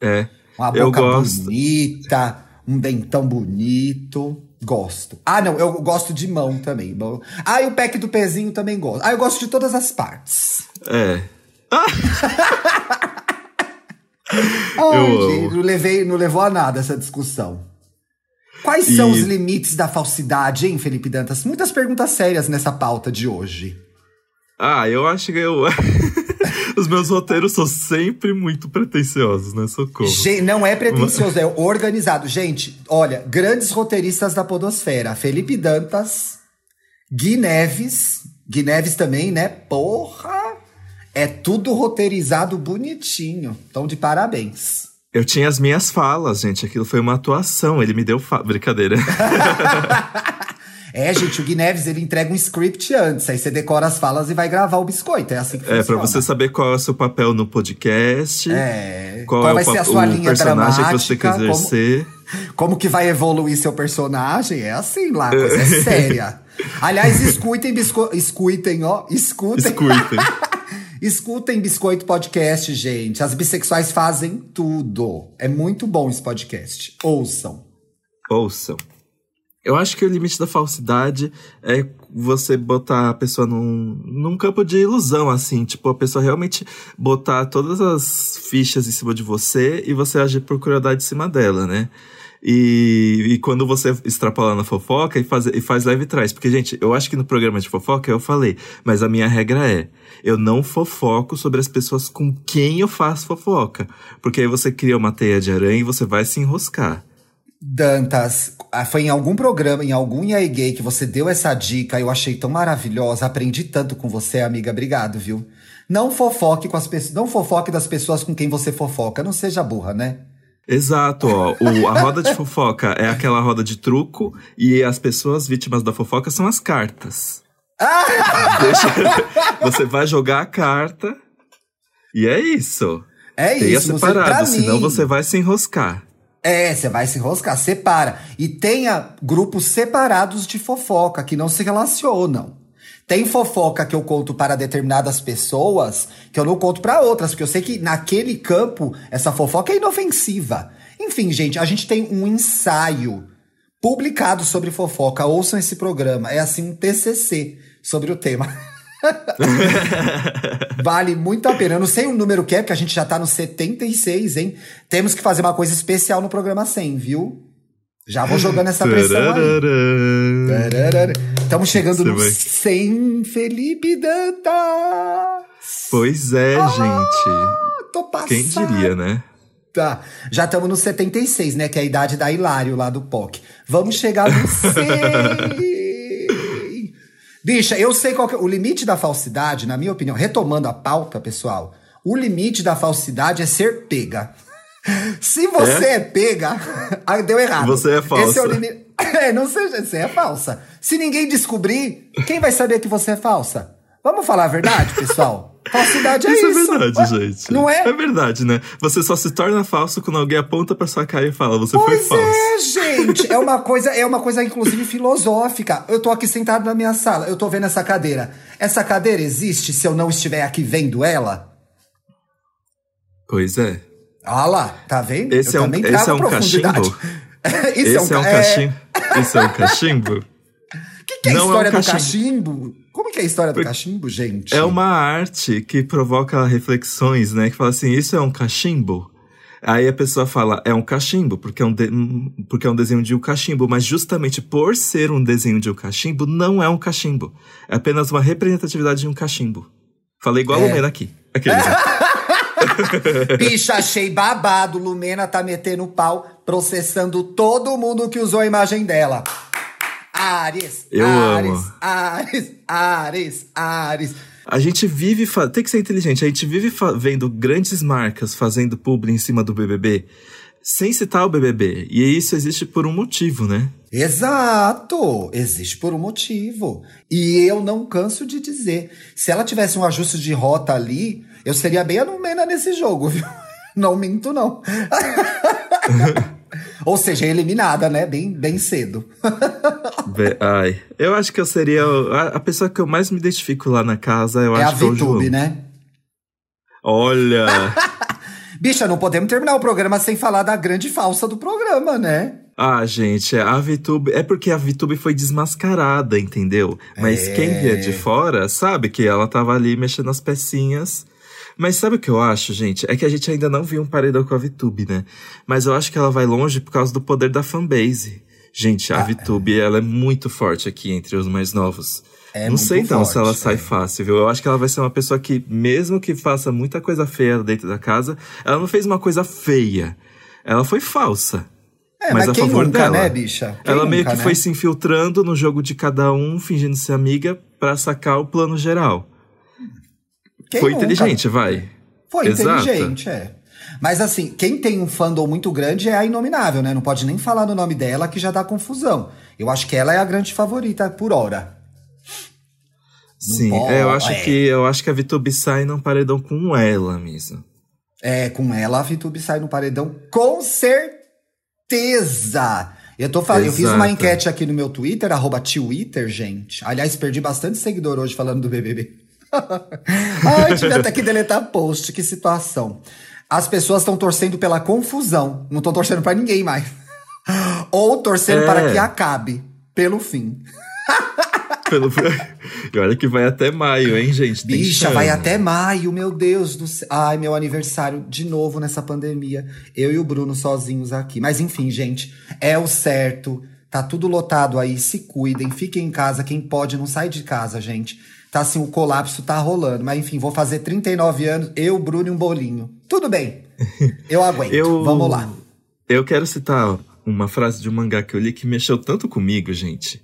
É. Uma Eu boca gosto. bonita, um dentão bonito. Gosto. Ah, não, eu gosto de mão também. Ah, e o pack do pezinho também gosto. Ah, eu gosto de todas as partes. É. Ai, gente, não, levei, não levou a nada essa discussão. Quais são E- os limites da falsidade, hein, Felipe Dantas? Muitas perguntas sérias nessa pauta de hoje. Ah, eu acho que eu. Os meus roteiros são sempre muito pretensiosos, né? Socorro. Gen- não é pretensioso, é organizado. Gente, olha, grandes roteiristas da podosfera. Felipe Dantas, Gui Neves. Gui Neves também, né? Porra! É tudo roteirizado bonitinho. Então, de parabéns. Eu tinha as minhas falas, gente. Aquilo foi uma atuação. Ele me deu fa... Brincadeira. É, gente, o Gui Neves, ele entrega um script antes. Aí você decora as falas e vai gravar o biscoito. É assim que É, pra funciona. você saber qual é o seu papel no podcast. É. Qual, Qual é vai ser a sua linha personagem que você quer dramática, como- exercer. Como que vai evoluir seu personagem? É assim lá, coisa é séria. Aliás, escutem, bisco... escutem, ó, escutem. Escutem. Escutem Biscoito Podcast, gente. As bissexuais fazem tudo. É muito bom esse podcast. Ouçam. Ouçam. Eu acho que o limite da falsidade é você botar a pessoa num, num campo de ilusão, assim. Tipo, a pessoa realmente botar todas as fichas em cima de você e você agir por crueldade em cima dela, né? E, e quando você extrapola na fofoca e faz, e faz leve trás. Porque, gente, eu acho que no programa de fofoca eu falei, mas a minha regra é: eu não fofoco sobre as pessoas com quem eu faço fofoca. Porque aí você cria uma teia de aranha e você vai se enroscar. Dantas, ah, foi em algum programa, em algum EA Gay que você deu essa dica, eu achei tão maravilhosa, aprendi tanto com você, amiga. Obrigado, viu? Não fofoque com as pessoas, não fofoque das pessoas com quem você fofoca, não seja burra, né? Exato, ó. O- a roda de fofoca é aquela roda de truco e as pessoas vítimas da fofoca são as cartas. Deixa- você vai jogar a carta e é isso. É Tenha isso, separado, senão mim. você vai se enroscar. É, você vai se enroscar, separa. E tenha grupos separados de fofoca que não se relacionam. Tem fofoca que eu conto para determinadas pessoas que eu não conto para outras, porque eu sei que naquele campo essa fofoca é inofensiva. Enfim, gente, a gente tem um ensaio publicado sobre fofoca. Ouçam esse programa. É assim um TCC sobre o tema. Vale muito a pena. Eu não sei o número que é, porque a gente já tá no 76, hein? Temos que fazer uma coisa especial no programa 100, viu? Já vou jogando essa pressão aí. Estamos chegando Você no vai- 100, Felipe Dantas. Pois é, gente. Tô passada. Quem diria, né? Já estamos no 76, né? Que é a idade da Hilário lá do POC. Vamos chegar no 100. Bicha, eu sei qual que é o limite da falsidade, na minha opinião. Retomando a pauta, pessoal. O limite da falsidade é ser pega. Se você é, pega, aí deu errado. Você é falsa. Esse é o limite. É, não seja, você é falsa. Se ninguém descobrir, quem vai saber que você é falsa? Vamos falar a verdade, pessoal? Falsidade é isso. Isso é verdade, gente. Não é? É verdade, né? Você só se torna falso quando alguém aponta pra sua cara e fala, você foi Pois falso. é, gente. É uma coisa, é uma coisa inclusive filosófica. Eu tô aqui sentado na minha sala, eu tô vendo essa cadeira. Essa cadeira existe se eu não estiver aqui vendo ela? Pois é. Ah lá, tá vendo? Esse eu é um- esse é um cachimbo? Isso Esse é um ca- cachimbo. Isso é um cachimbo? O que, que é a Não é um história do cachimbo. Como que é a história do cachimbo, gente? É uma arte que provoca reflexões, né? Que fala assim, isso é um cachimbo? Aí a pessoa fala, é um cachimbo, porque é um, de- porque é um desenho de um cachimbo. Mas justamente por ser um desenho de um cachimbo, não é um cachimbo. É apenas uma representatividade de um cachimbo. Falei igual a É. Lumena aqui. Aqueles? Bicha, achei babado. Lumena tá metendo pau, processando todo mundo que usou a imagem dela. Ares, Eu Ares, amo. Ares, Ares, Ares. A gente vive. fa- Tem que ser inteligente. A gente vive fa- vendo grandes marcas fazendo publi em cima do BBB sem citar o BBB. E isso existe por um motivo, né? Exato! Existe por um motivo. E eu não canso de dizer. Se ela tivesse um ajuste de rota ali, eu seria bem a Numena nesse jogo, viu? Não minto, não. Ou seja, eliminada, né? Bem, bem cedo. Ai. Eu acho que eu seria. A, a pessoa que eu mais me identifico lá na casa, eu é a acho que é o João. Né? Olha! Bicha, não podemos terminar o programa sem falar da grande falsa do programa, né? Ah, gente, a VTube. É porque a VTube foi desmascarada, entendeu? Mas É. quem via de fora sabe que ela tava ali mexendo as pecinhas. Mas sabe o que eu acho, gente? É que a gente ainda não viu um paredão com a VTube, né? Mas eu acho que ela vai longe por causa do poder da fanbase. Gente, a Ah, VTube, ela é muito forte aqui entre os mais novos. É não sei então se forte, ela sai é. fácil, viu? Eu acho que ela vai ser uma pessoa que, mesmo que faça muita coisa feia dentro da casa, ela não fez uma coisa feia. Ela foi falsa. É, Mas mas, a quem favor nunca, dela. né, bicha? Quem ela meio nunca, que né? foi se infiltrando no jogo de cada um, fingindo ser amiga, pra sacar o plano geral. Quem foi nunca? inteligente, vai. Foi Exato. inteligente, é. Mas assim, quem tem um fandom muito grande é a Inominável, né? Não pode nem falar no nome dela que já dá confusão. Eu acho que ela é a grande favorita por hora. Sim, pode, é, eu acho é. que eu acho que a Vitubi sai num paredão com ela mesmo. É, com ela a VTube sai no paredão com certeza. Eu tô falando, eu fiz uma enquete aqui no meu Twitter, arroba Twitter, gente. Aliás, perdi bastante seguidor hoje falando do BBB. Ai, tive até que deletar post, que situação. As pessoas estão torcendo pela confusão, não estão torcendo pra ninguém mais. Ou torcendo É. para que acabe, pelo fim. Pelo... e olha que vai até maio, hein, gente? Tem Bicha, vai até maio, meu Deus do céu. Ai, meu aniversário de novo nessa pandemia. Eu e o Bruno sozinhos aqui. Mas enfim, gente, é o certo. Tá tudo lotado aí, se cuidem, fiquem em casa. Quem pode, não sai de casa, gente. Tá assim, o colapso tá rolando. Mas enfim, vou fazer 39 anos, eu, Bruno e um bolinho. Tudo bem. Eu aguento. Eu- Vamos lá. Eu quero citar uma frase de um mangá que eu li que mexeu tanto comigo, gente.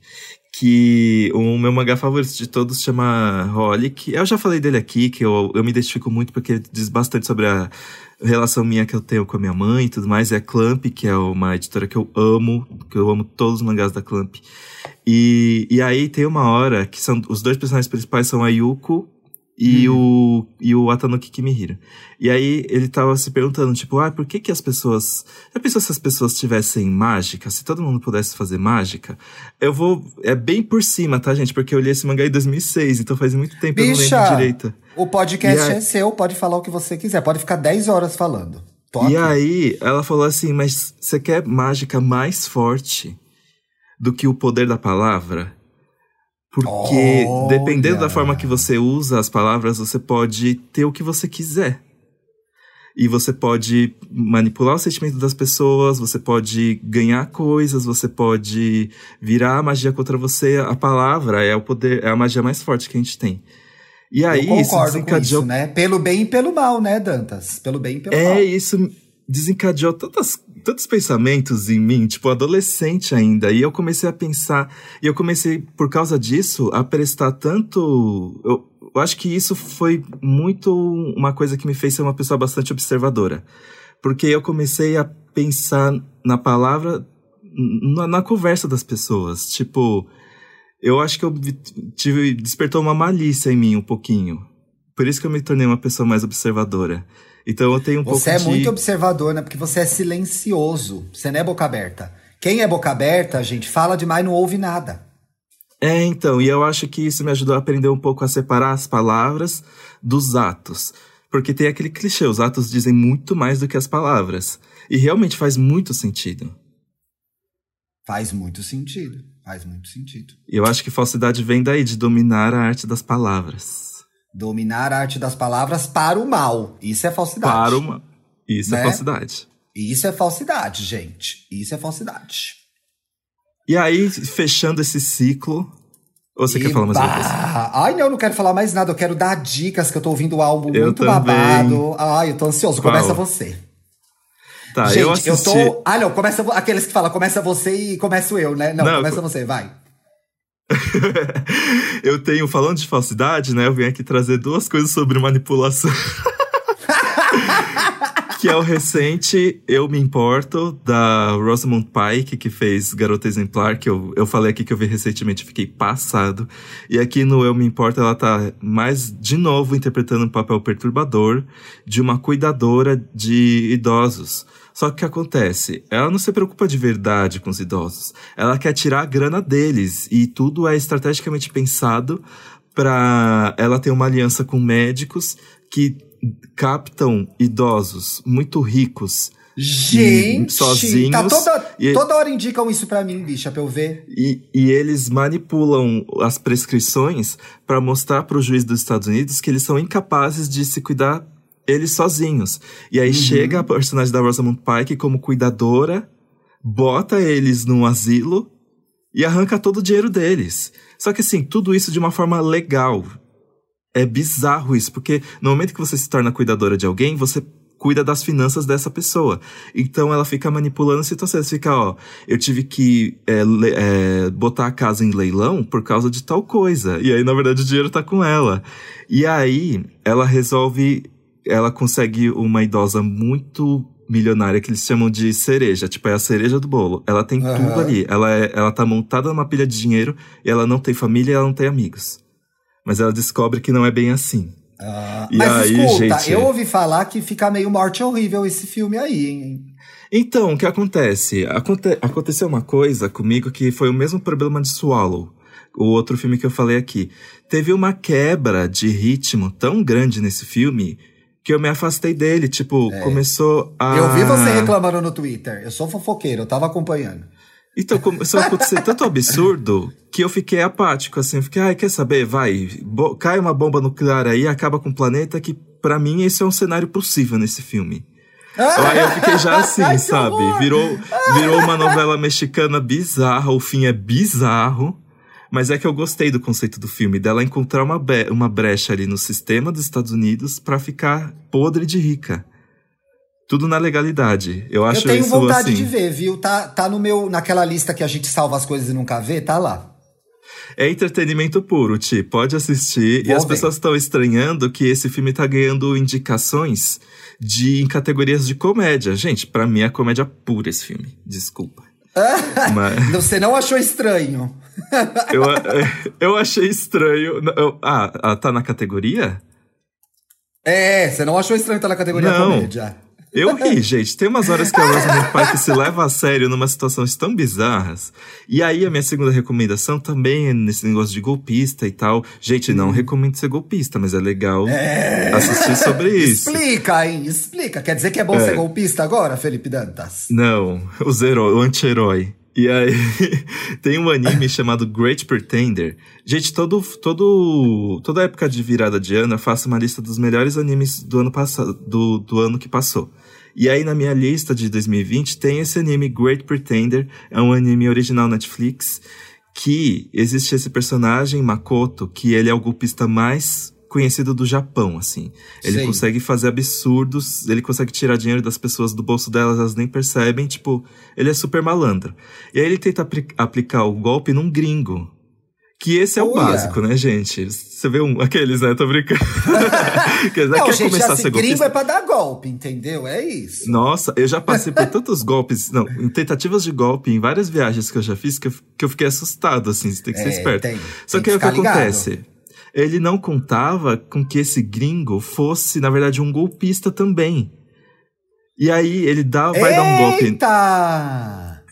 Que o meu mangá favorito de todos chama Holic. Eu já falei dele aqui, que eu, eu me identifico muito porque ele diz bastante sobre a relação minha que eu tenho com a minha mãe e tudo mais. É a Clamp, que é uma editora que eu amo, que eu amo todos os mangás da Clamp. E, e aí tem uma hora que são os dois personagens principais são a Yuko e o e o Atanuki Kimihiro. E aí ele tava se perguntando, tipo, ah, por que que as pessoas... Já pensou se as pessoas tivessem mágica? Se todo mundo pudesse fazer mágica? Eu vou... É bem por cima, tá, gente? Porque eu li esse mangá em 2006, então faz muito tempo eu não Bicha, lembro direito. o podcast aí- é seu, pode falar o que você quiser. Pode ficar 10 horas falando. Tô E aqui. aí ela falou assim, mas você quer mágica mais forte do que o poder da palavra? Porque Olha. dependendo da forma que você usa as palavras, você pode ter o que você quiser. E você pode manipular o sentimento das pessoas, você pode ganhar coisas, você pode virar a magia contra você. A palavra é o poder, é a magia mais forte que a gente tem. E aí eu isso concordo com desencadeou isso, né? Pelo bem e pelo mal, né, Dantas? Pelo bem e pelo mal. É, isso desencadeou tantas, tantos pensamentos em mim, tipo, adolescente ainda. E eu comecei a pensar, e eu comecei, por causa disso, a prestar tanto. Eu, eu acho que isso foi muito uma coisa que me fez ser uma pessoa bastante observadora. Porque eu comecei a pensar na palavra, na, na conversa das pessoas. Tipo, eu acho que eu tive, despertou uma malícia em mim um pouquinho. Por isso que eu me tornei uma pessoa mais observadora. Então eu tenho um Você é pouco de... muito observador, né? Porque você é silencioso. Você não é boca aberta. Quem é boca aberta, gente, fala demais não ouve nada. É, então, e eu acho que isso me ajudou a aprender um pouco a separar as palavras dos atos. Porque tem aquele clichê, os atos dizem muito mais do que as palavras. E realmente faz muito sentido. Faz muito sentido. Faz muito sentido. E eu acho que falsidade vem daí, de dominar a arte das palavras. Dominar a arte das palavras para o mal. Isso é falsidade. Para uma... Isso Né? é falsidade. Isso é falsidade, gente. Isso é falsidade. E aí, fechando esse ciclo... Ou você quer falar mais alguma coisa? Ai, não, eu não quero falar mais nada. Eu quero dar dicas, que eu tô ouvindo o álbum Eu muito também. babado. Ai, eu tô ansioso. Qual? Começa você. Tá, Gente, eu eu, assisti... tô. Ah, não, começa aqueles que falam, começa você e começo eu, né? Não, Não, começa co- você, vai. eu tenho, falando de falsidade, né? Eu vim aqui trazer duas coisas sobre manipulação. que é o recente Eu Me Importo, da Rosamund Pike, que fez Garota Exemplar, que eu, eu falei aqui que eu vi recentemente, fiquei passado. E aqui no Eu Me Importo ela tá mais, de novo, interpretando um papel perturbador de uma cuidadora de idosos. Só que o que acontece? Ela não se preocupa de verdade com os idosos. Ela quer tirar a grana deles. E tudo é estrategicamente pensado para ela ter uma aliança com médicos que captam idosos muito ricos. Gente, sozinhos. Tá toda, e, toda hora indicam isso para mim, bicha, pra eu ver. E, e eles manipulam as prescrições para mostrar para o juiz dos Estados Unidos que eles são incapazes de se cuidar eles sozinhos. E aí uhum. chega a personagem da Rosamund Pike como cuidadora, bota eles num asilo e arranca todo o dinheiro deles. Só que assim, tudo isso de uma forma legal. É bizarro isso, porque no momento que você se torna cuidadora de alguém, você cuida das finanças dessa pessoa. Então ela fica manipulando situações. Fica, ó, eu tive que é, é, botar a casa em leilão por causa de tal coisa. E aí, na verdade, o dinheiro tá com ela. E aí, ela resolve. Ela consegue uma idosa muito milionária que eles chamam de cereja, tipo, é a cereja do bolo. Ela tem uhum. tudo ali. Ela, é, ela tá montada numa pilha de dinheiro e ela não tem família e ela não tem amigos mas ela descobre que não é bem assim. Ah, e mas aí, escuta, gente... eu ouvi falar que fica meio morte horrível esse filme aí, hein? Então, o que acontece? Aconte aconteceu uma coisa comigo que foi o mesmo problema de Swallow, o outro filme que eu falei aqui. Teve uma quebra de ritmo tão grande nesse filme que eu me afastei dele. Tipo, é. começou a. Eu vi você reclamando no Twitter. Eu sou fofoqueiro, eu tava acompanhando. Então começou a acontecer tanto absurdo que eu fiquei apático, assim. Eu fiquei, ai, quer saber? Vai, cai uma bomba nuclear aí, acaba com o planeta, que para mim esse é um cenário possível nesse filme. aí eu fiquei já assim, ai, sabe? Virou, virou uma novela mexicana bizarra, o fim é bizarro. Mas é que eu gostei do conceito do filme, dela encontrar uma, uma brecha ali no sistema dos Estados Unidos para ficar podre de rica. Tudo na legalidade. Eu acho Eu tenho isso, vontade assim, de ver, viu? Tá, tá no meu, naquela lista que a gente salva as coisas e nunca vê, tá lá. É entretenimento puro, Ti. Pode assistir. Vou e as ver. pessoas estão estranhando que esse filme tá ganhando indicações de em categorias de comédia. Gente, para mim é comédia pura esse filme. Desculpa. Mas... Você não achou estranho? eu, eu achei estranho. Eu, ah, tá na categoria? É, você não achou estranho estar na categoria não. comédia? Eu ri, gente. Tem umas horas que a Rosamund Pike se leva a sério numa situações tão bizarras. E aí, a minha segunda recomendação também é nesse negócio de golpista e tal. Gente, não hum. recomendo ser golpista, mas é legal é... assistir sobre isso. Explica, hein? Explica. Quer dizer que é bom é. ser golpista agora, Felipe Dantas? Não, o anti-herói. E aí, tem um anime chamado Great Pretender. Gente, todo, todo, toda época de virada de ano eu faço uma lista dos melhores animes do ano passado, do, do ano que passou. E aí na minha lista de 2020 tem esse anime Great Pretender, é um anime original Netflix, que existe esse personagem, Makoto, que ele é o golpista mais conhecido do Japão, assim. Ele Sim. consegue fazer absurdos, ele consegue tirar dinheiro das pessoas do bolso delas, elas nem percebem, tipo, ele é super malandro. E aí ele tenta aplicar o golpe num gringo, que esse é o básico, né, gente? Você vê um, aqueles, né? Tô brincando. Quer, não, quer gente, começar assim, a ser gringo é pra dar golpe, entendeu? É isso. Nossa, eu já passei por tantos golpes, não, em tentativas de golpe, em várias viagens que eu já fiz, que eu, que eu fiquei assustado, assim, você tem que ser é, esperto. Tem, Só tem que, que, o que ligado. acontece? Ele não contava com que esse gringo fosse, na verdade, um golpista também. E aí ele dá, vai Eita! dar um golpe.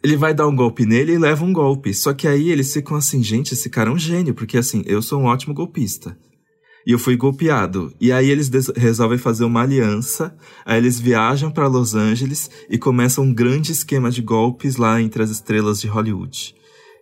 Ele vai dar um golpe nele e leva um golpe. Só que aí eles ficam assim, gente, esse cara é um gênio, porque assim, eu sou um ótimo golpista. E eu fui golpeado. E aí eles resolvem fazer uma aliança. Aí eles viajam para Los Angeles e começam um grande esquema de golpes lá entre as estrelas de Hollywood.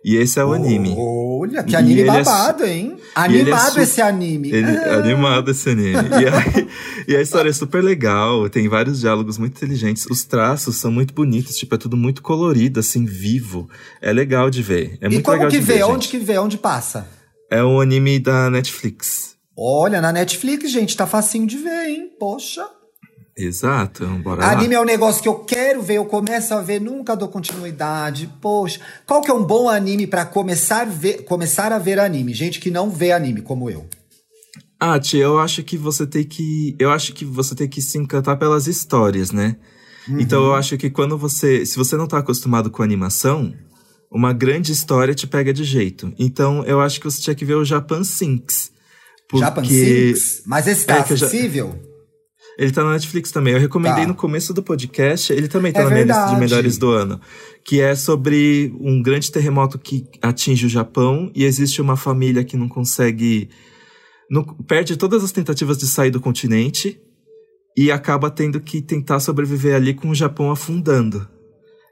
E esse é o anime. Olha, que anime babado, é hein? Animado é esse anime. Ele, ah. Animado esse anime. e, aí, e, a história é super legal, tem vários diálogos muito inteligentes. Os traços são muito bonitos, tipo, é tudo muito colorido, assim, vivo. É legal de ver. É e muito legal que de vê? ver. Onde que vê? Onde passa? É um anime da Netflix. Olha, na Netflix, gente, tá facinho de ver, hein? Poxa. Exato, bora lá. Anime é um negócio que eu quero ver, eu começo a ver, nunca dou continuidade. Poxa, qual que é um bom anime pra começar, ver, começar a ver anime? Gente que não vê anime, como eu. Ah, tia, eu acho que você tem que. Eu acho que você tem que se encantar pelas histórias, né? Então eu acho que quando você. Se você não tá acostumado com animação, uma grande história te pega de jeito. Então eu acho que você tinha que ver o Japan Sinks. Japan Porque Sinks? Mas esse tá É acessível? Ele tá na Netflix também. Eu recomendei Tá. no começo do podcast. Ele também tá É na minha lista de verdade. melhores do ano. Que é sobre um grande terremoto que atinge o Japão e existe uma família que não consegue. não- perde todas as tentativas de sair do continente e acaba tendo que tentar sobreviver ali com o Japão afundando.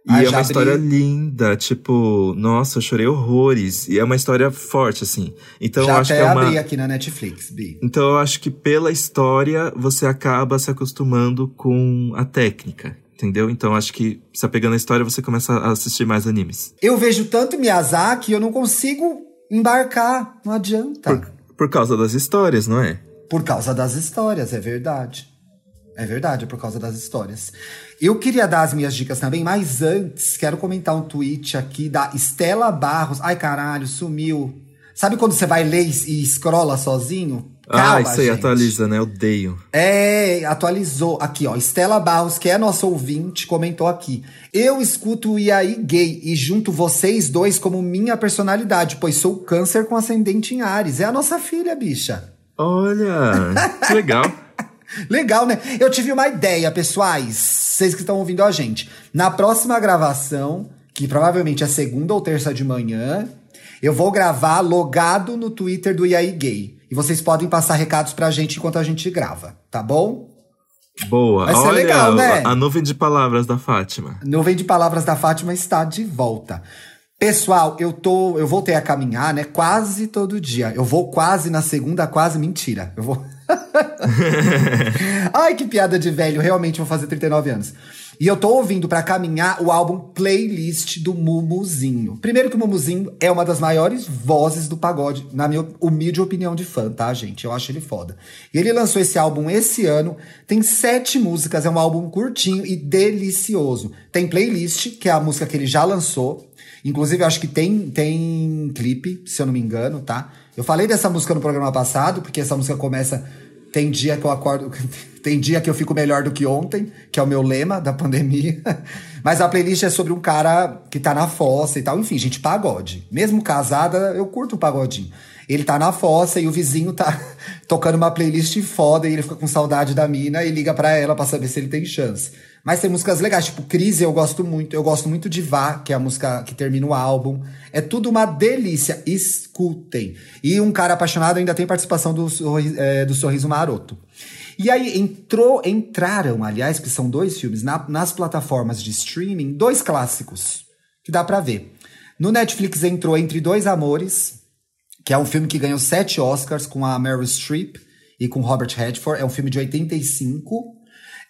E Ah, é uma abri- história linda, tipo, nossa, eu chorei horrores. E é uma história forte, assim. Então Já eu acho até que é uma. abri aqui na Netflix, Bi. Então eu acho que pela história você acaba se acostumando com a técnica, entendeu? Então acho que se apegando à história você começa a assistir mais animes. Eu vejo tanto Miyazaki, eu não consigo embarcar. Não adianta. Por, por causa das histórias, não é? Por causa das histórias, é verdade. É verdade, é por causa das histórias. Eu queria dar as minhas dicas também, mas antes quero comentar um tweet aqui da Estela Barros. Ai, caralho, sumiu. Sabe quando você vai ler e escrola sozinho? ah, isso aí gente. atualiza, né? Odeio. É, atualizou. Aqui, ó. Estela Barros, que é nossa ouvinte, comentou aqui. Eu escuto o IAI gay e junto vocês dois como minha personalidade, pois sou câncer com ascendente em Ares. É a nossa filha, bicha. Olha, que legal. Legal, né? Eu tive uma ideia, pessoais, vocês que estão ouvindo a gente. Na próxima gravação, que provavelmente é segunda ou terça de manhã, eu vou gravar logado no Twitter do IAI Gay. E vocês podem passar recados pra gente enquanto a gente grava, tá bom? Boa. Vai ser Olha legal, né? a, a nuvem de palavras da Fátima. Nuvem de Palavras da Fátima está de volta. Pessoal, eu tô, eu voltei a caminhar, né? Quase todo dia. Eu vou quase na segunda, quase mentira. Eu vou Ai, que piada de velho. Realmente vou fazer 39 anos. E eu tô ouvindo pra caminhar o álbum Playlist do Mumuzinho. Primeiro que o Mumuzinho é uma das maiores vozes do pagode, na minha humilde opinião de fã, tá, gente? Eu acho ele foda. E ele lançou esse álbum esse ano. Tem sete músicas, é um álbum curtinho e delicioso. Tem Playlist, que é a música que ele já lançou. Inclusive, acho que tem, tem clipe, se eu não me engano, tá? Eu falei dessa música no programa passado, porque essa música começa. Tem dia que eu acordo. Tem dia que eu fico melhor do que ontem, que é o meu lema da pandemia. Mas a playlist é sobre um cara que tá na fossa e tal. Enfim, gente, pagode. Mesmo casada, eu curto o pagodinho. Ele tá na fossa e o vizinho tá tocando uma playlist foda e ele fica com saudade da mina e liga pra ela pra saber se ele tem chance. Mas tem músicas legais, tipo Crise eu gosto muito. Eu gosto muito de Vá, que é a música que termina o álbum. É tudo uma delícia. Escutem. E Um Cara Apaixonado ainda tem participação do, é, do Sorriso Maroto. E aí entrou, entraram, aliás, que são dois filmes, na- nas plataformas de streaming, dois clássicos, que dá pra ver. No Netflix entrou Entre Dois Amores, que é um filme que ganhou sete Oscars com a Meryl Streep e com Robert Redford. É um filme de 85,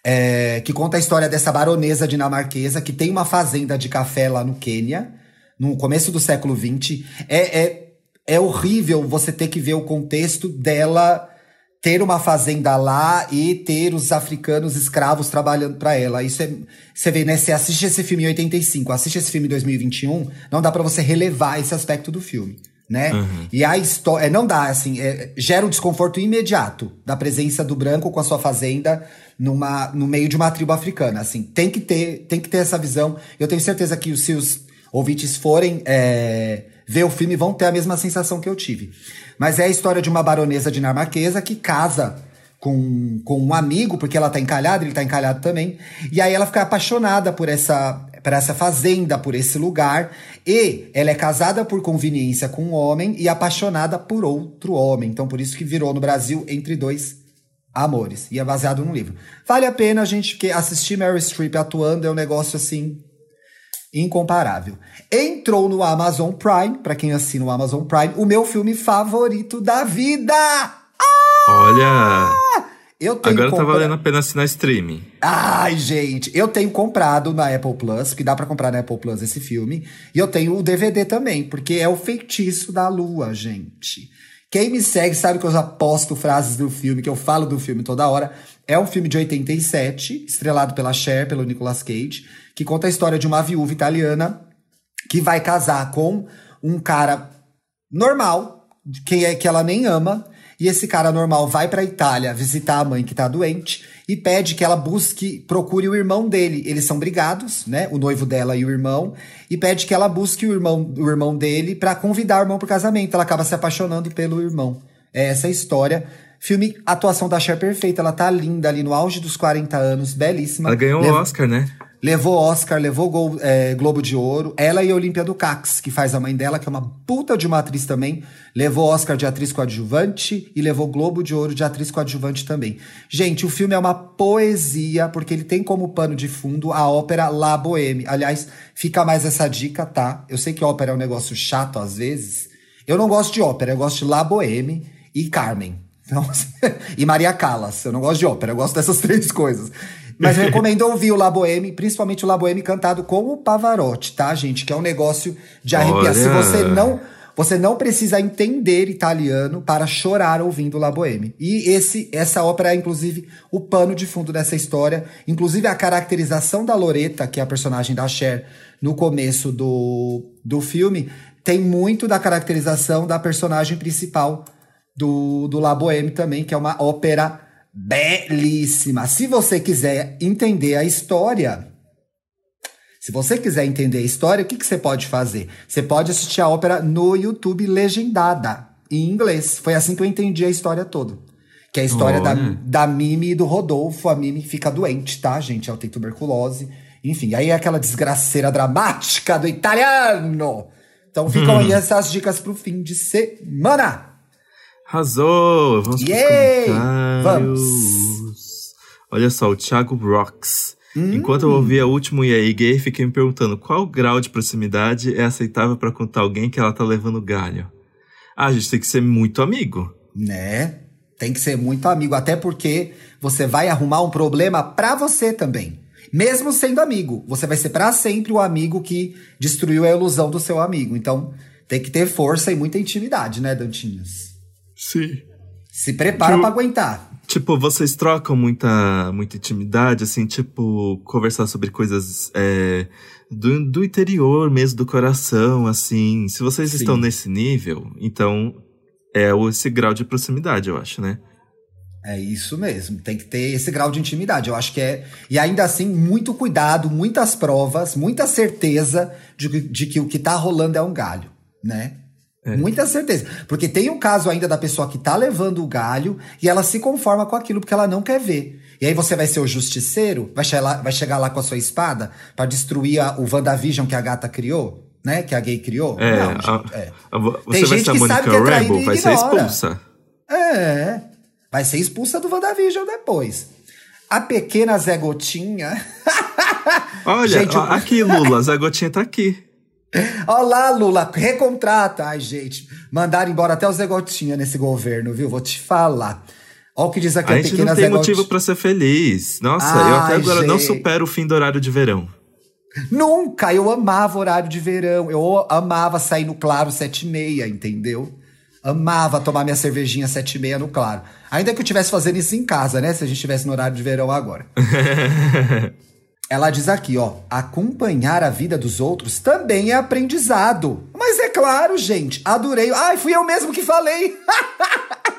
é, que conta a história dessa baronesa dinamarquesa que tem uma fazenda de café lá no Quênia, no começo do século XX. É, é, é horrível você ter que ver o contexto dela ter uma fazenda lá e ter os africanos escravos trabalhando pra ela. Isso é. Você vê, né? Você assiste esse filme em 85, assiste esse filme em 2021, não dá pra você relevar esse aspecto do filme. Né? E a história. Não dá, assim, é, gera um desconforto imediato da presença do branco com a sua fazenda numa, no meio de uma tribo africana. Assim, tem que ter, tem que ter essa visão. Eu tenho certeza que se os ouvintes forem é, ver o filme, vão ter a mesma sensação que eu tive. Mas é a história de uma baronesa dinamarquesa que casa com, com um amigo, porque ela tá encalhada, ele tá encalhado também. E aí ela fica apaixonada por essa, por essa fazenda, por esse lugar. E ela é casada por conveniência com um homem e apaixonada por outro homem. Então por isso que virou no Brasil Entre Dois Amores. E é baseado num livro. Vale a pena, gente, porque assistir Meryl Streep atuando é um negócio assim incomparável. Entrou no Amazon Prime, pra quem assina o Amazon Prime, o meu filme favorito da vida. Olha, Eu tenho agora tá compra- valendo a pena assinar streaming. Ai, gente, eu tenho comprado na Apple Plus, porque dá pra comprar na Apple Plus esse filme, e eu tenho o DVD também, porque é o feitiço da lua, gente. Quem me segue sabe que eu já posto frases do filme, que eu falo do filme toda hora. É um filme de 87, estrelado pela Cher, pelo Nicolas Cage, que conta a história de uma viúva italiana que vai casar com um cara normal, quem é que ela nem ama, e esse cara normal vai para a Itália visitar a mãe que tá doente e pede que ela busque, procure o irmão dele. Eles são brigados, né? O noivo dela e o irmão, e pede que ela busque o irmão, o irmão dele para convidar o irmão pro casamento. Ela acaba se apaixonando pelo irmão. É essa a história. Filme, atuação da Cher perfeita, ela tá linda ali no auge dos 40 anos, belíssima. Ela ganhou o um Oscar, né? Levou Oscar, levou é, Globo de Ouro. Ela e a Olímpia do Cax, que faz a mãe dela, que é uma puta de uma atriz também. Levou Oscar de atriz coadjuvante e levou Globo de Ouro de atriz coadjuvante também. Gente, o filme é uma poesia, porque ele tem como pano de fundo a ópera La Boheme. Aliás, fica mais essa dica, tá? Eu sei que ópera é um negócio chato às vezes. Eu não gosto de ópera, eu gosto de La Boheme e Carmen. Então, e Maria Callas. Eu não gosto de ópera, eu gosto dessas três coisas. Mas eu recomendo ouvir o La Boheme, principalmente o La Boheme cantado com o Pavarotti, tá, gente? Que é um negócio de arrepiar. Se você não. Você não precisa entender italiano para chorar ouvindo La Boheme. E esse, essa ópera é, inclusive, o pano de fundo dessa história. Inclusive, a caracterização da Loretta, que é a personagem da Cher, no começo do, do filme, tem muito da caracterização da personagem principal do, do La Boheme também, que é uma ópera belíssima. Se você quiser entender a história, se você quiser entender a história, o que, que você pode fazer? Você pode assistir a ópera no YouTube legendada, em inglês. Foi assim que eu entendi a história toda. Que é a história da, da Mimi e do Rodolfo. A Mimi fica doente, tá, gente? Ela tem tuberculose. Enfim, aí é aquela desgraceira dramática do italiano. Então ficam hum. aí essas dicas pro fim de semana. Arrasou! Vamos Yay! pros Vamos! Olha só, o Thiago Rocks. Hum. Enquanto eu ouvia o último E aí gay, fiquei me perguntando qual grau de proximidade é aceitável para contar alguém que ela tá levando galho. Ah, a gente tem que ser muito amigo. Né? Tem que ser muito amigo, até porque você vai arrumar um problema pra você também. Mesmo sendo amigo, você vai ser para sempre o amigo que destruiu a ilusão do seu amigo. Então, tem que ter força e muita intimidade, né, Dantinhos? Sim. Se prepara para aguentar. Tipo, vocês trocam muita, muita intimidade, assim, tipo, conversar sobre coisas é, do, do interior mesmo, do coração, assim. Se vocês Sim. estão nesse nível, então é esse grau de proximidade, eu acho, né? É isso mesmo, tem que ter esse grau de intimidade. Eu acho que é. E ainda assim, muito cuidado, muitas provas, muita certeza de, de que o que tá rolando é um galho, né? É. Muita certeza. Porque tem um caso ainda da pessoa que tá levando o galho e ela se conforma com aquilo porque ela não quer ver. E aí você vai ser o justiceiro, vai chegar lá, vai chegar lá com a sua espada para destruir a, o WandaVision que a gata criou, né? Que a gay criou. É, não, a, é. A, você tem vai gente ser a Monica que é Rambo, vai ser expulsa. É, vai ser expulsa do WandaVision depois. A pequena Zé Gotinha. Olha, gente, aqui, Lula, Zé Gotinha tá aqui. Olá, Lula, recontrata. Ai, gente, mandaram embora até o Zé Gotinha nesse governo, viu? Vou te falar. Olha o que diz aqui a, a gente não tem Zé motivo para ser feliz. Nossa, Ai, eu até agora gente. não supero o fim do horário de verão. Nunca! Eu amava horário de verão. Eu amava sair no claro sete e meia, entendeu? Amava tomar minha cervejinha sete e meia no claro. Ainda que eu estivesse fazendo isso em casa, né? Se a gente estivesse no horário de verão agora. Ela diz aqui, ó, acompanhar a vida dos outros também é aprendizado. Mas é claro, gente, adorei. Ai, fui eu mesmo que falei.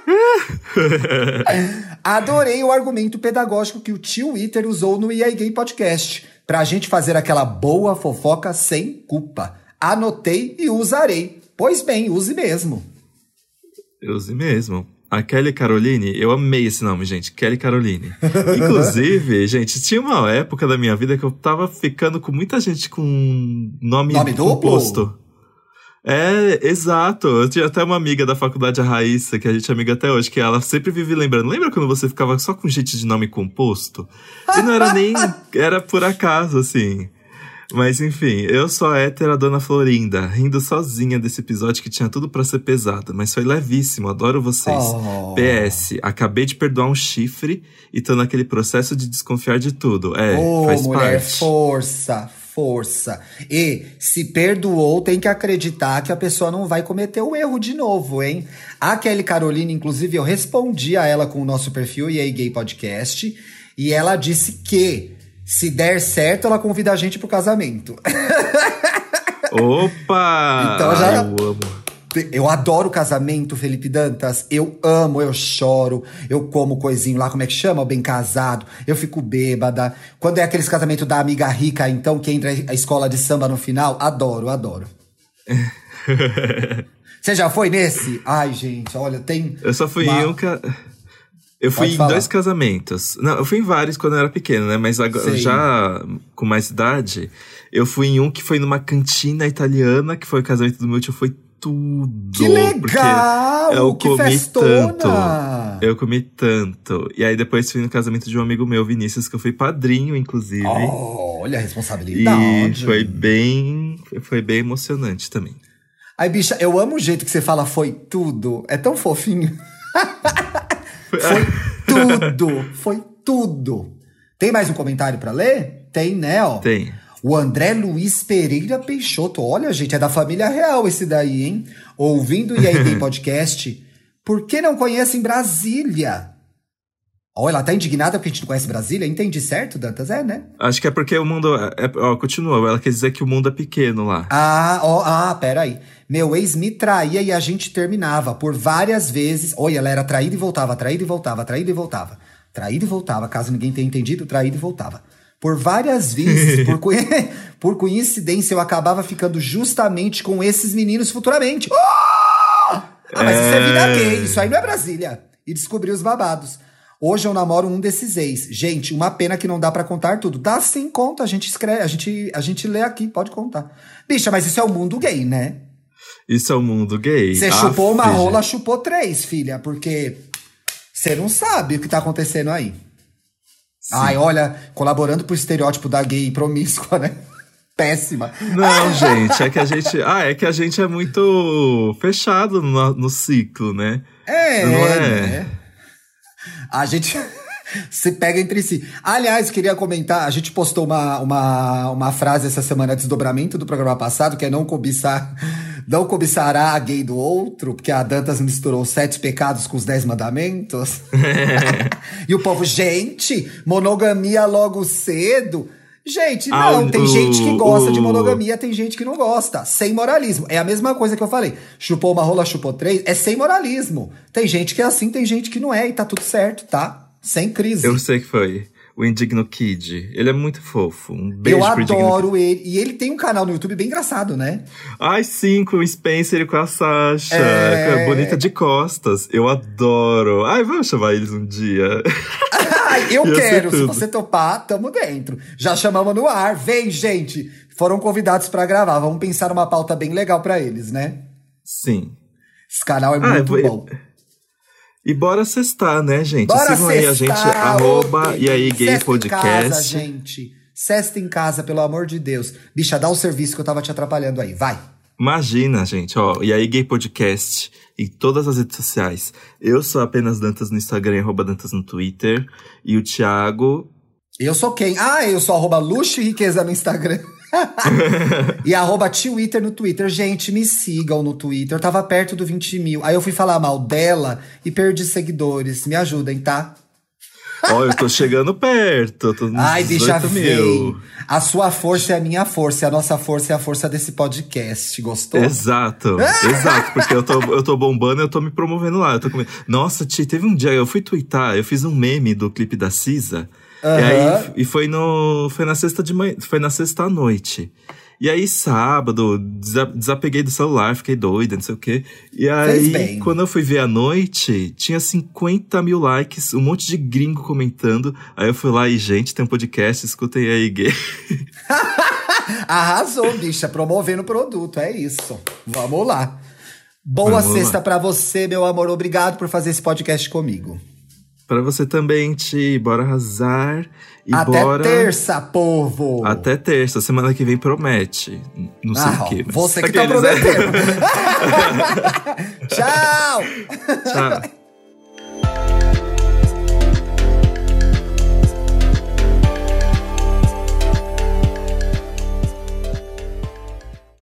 adorei o argumento pedagógico que o tio Iter usou no EA Gay Podcast. Pra gente fazer aquela boa fofoca sem culpa. Anotei e usarei. Pois bem, use mesmo. Use mesmo. A Kelly Caroline, eu amei esse nome, gente. Kelly Caroline. Inclusive, gente, tinha uma época da minha vida que eu tava ficando com muita gente com nome, nome composto. Duplo? É, exato. Eu tinha até uma amiga da faculdade, a Raíssa, que a gente é amiga até hoje, que ela sempre vive lembrando. Lembra quando você ficava só com gente de nome composto? E não era nem. Era por acaso, assim. Mas enfim, eu sou a hétera Dona Florinda, rindo sozinha desse episódio que tinha tudo para ser pesado, mas foi levíssimo, adoro vocês. Oh. PS, acabei de perdoar um chifre e tô naquele processo de desconfiar de tudo. É, oh, faz mulher, parte. força, força. E se perdoou, tem que acreditar que a pessoa não vai cometer o erro de novo, hein? A Kelly Carolina, inclusive, eu respondi a ela com o nosso perfil e aí Gay Podcast. E ela disse que se der certo, ela convida a gente pro casamento. Opa! Então já. Ai, eu amo. Eu adoro casamento, Felipe Dantas. Eu amo, eu choro, eu como coisinho lá, como é que chama? O bem casado. Eu fico bêbada. Quando é aqueles casamentos da amiga rica, então, que entra a escola de samba no final, adoro, adoro. Você já foi nesse? Ai, gente, olha, tem. Eu só fui uma- em um. Ca... Eu fui em dois casamentos. Não, eu fui em vários quando eu era pequeno, né? Mas agora, já com mais idade, eu fui em um que foi numa cantina italiana, que foi o casamento do meu tio, foi tudo. Que legal! eu que comi festona! tanto. Eu comi tanto. E aí depois fui no casamento de um amigo meu, Vinícius, que eu fui padrinho, inclusive. Oh, olha a e responsabilidade. foi bem. Foi bem emocionante também. Ai, bicha, eu amo o jeito que você fala foi tudo. É tão fofinho. Foi tudo. Foi tudo. Tem mais um comentário pra ler? Tem, né? Ó. Tem. O André Luiz Pereira Peixoto. Olha, gente, é da família real esse daí, hein? Ouvindo e aí tem podcast. Por que não conhecem Brasília? Ó, ela tá indignada porque a gente não conhece Brasília? Entendi certo, Dantas? É, né? Acho que é porque o mundo. É, ó, continua. Ela quer dizer que o mundo é pequeno lá. Ah, ó, ah, peraí. Meu ex me traía e a gente terminava por várias vezes. Olha, ela era traída e voltava, traída e voltava, traída e voltava. Traída e voltava, caso ninguém tenha entendido, traída e voltava. Por várias vezes, por, coi- por coincidência, eu acabava ficando justamente com esses meninos futuramente. Ah, mas isso é vida É. gay, isso aí não é Brasília. E descobri os babados. Hoje eu namoro um desses ex. Gente, uma pena que não dá pra contar tudo. Dá sim, conta, a gente escreve, a gente, a gente lê aqui, pode contar. Bicha, mas isso é o mundo gay, né? Isso é o mundo gay. Você Aff, chupou uma rola, chupou três, filha, porque você não sabe o que tá acontecendo aí. Ai, olha, colaborando pro estereótipo da gay promíscua, né? Péssima. Não, gente, é que a gente. Ah, é que a gente é muito fechado no, no ciclo, né? É, Não é? né? A gente se pega entre si. Aliás, queria comentar, a gente postou uma, uma, uma frase essa semana, desdobramento do programa passado, que é não cobiçar, não cobiçará a gay do outro, porque a Dantas misturou sete pecados com os dez mandamentos. e o povo, gente, monogamia logo cedo. Gente, Ah, não, o- tem gente que gosta de monogamia, tem gente que não gosta. Sem moralismo. É a mesma coisa que eu falei. Chupou uma rola, chupou três. É sem moralismo. Tem gente que é assim, tem gente que não é. E tá tudo certo, tá? Sem crise. Eu sei que foi. O Indigno Kid. Ele é muito fofo. Um beijo Eu adoro ele. E ele tem um canal no YouTube bem engraçado, né? Ai, sim, com o Spencer e com a Sasha. É. Bonita de costas. Eu adoro. Ai, vamos chamar eles um dia. Ai, eu Ia quero. Se você topar, tamo dentro. Já chamamos no ar. Vem, gente. Foram convidados pra gravar. Vamos pensar uma pauta bem legal pra eles, né? Sim. Esse canal é Ah, muito eu- bom. E bora cestar, né, gente? Bora Sigam aí a gente, arroba e aí gay Cesta em casa, podcast. gente. Cesta em casa, pelo amor de Deus. Bicha, dá o serviço que eu tava te atrapalhando aí. Vai. Imagina, gente, ó, e aí Gay Podcast em todas as redes sociais. Eu sou apenas Dantas no Instagram arroba Dantas no Twitter. E o Thiago. Eu sou quem? Ah, eu sou arroba luxo e riqueza no Instagram. e arroba Twitter no Twitter. Gente, me sigam no Twitter. Eu tava perto do 20 mil. Aí eu fui falar mal dela e perdi seguidores. Me ajudem, tá? Ó, eu tô chegando perto. Tô Ai, bicha, 18 vem. mil. A sua força é a minha força. E a nossa força é a força desse podcast. Gostou? Exato, exato, porque eu tô, eu tô bombando e eu tô me promovendo lá. Eu tô com... Nossa, Ti, teve um dia, eu fui twittar, eu fiz um meme do clipe da Cisa. E aí e foi no. Foi na sexta de manhã. Foi na sexta à noite. E aí, sábado, desa- desapeguei do celular, fiquei doida, não sei o quê. E aí, quando eu fui ver à noite, tinha 50 mil likes, um monte de gringo comentando. Aí eu fui lá e, gente, tem um podcast, escutem aí, gay. Arrasou, bicha, promovendo o produto, é isso. Vamos lá. Boa Vamos sexta pra você, meu amor. Obrigado por fazer esse podcast comigo. Pra você também, Ti, bora arrasar. E Até bora. terça, povo! Até terça, semana que vem promete. Não sei Ah, o quê. mas você que tá aqueles, né? prometendo. Tchau! Tchau.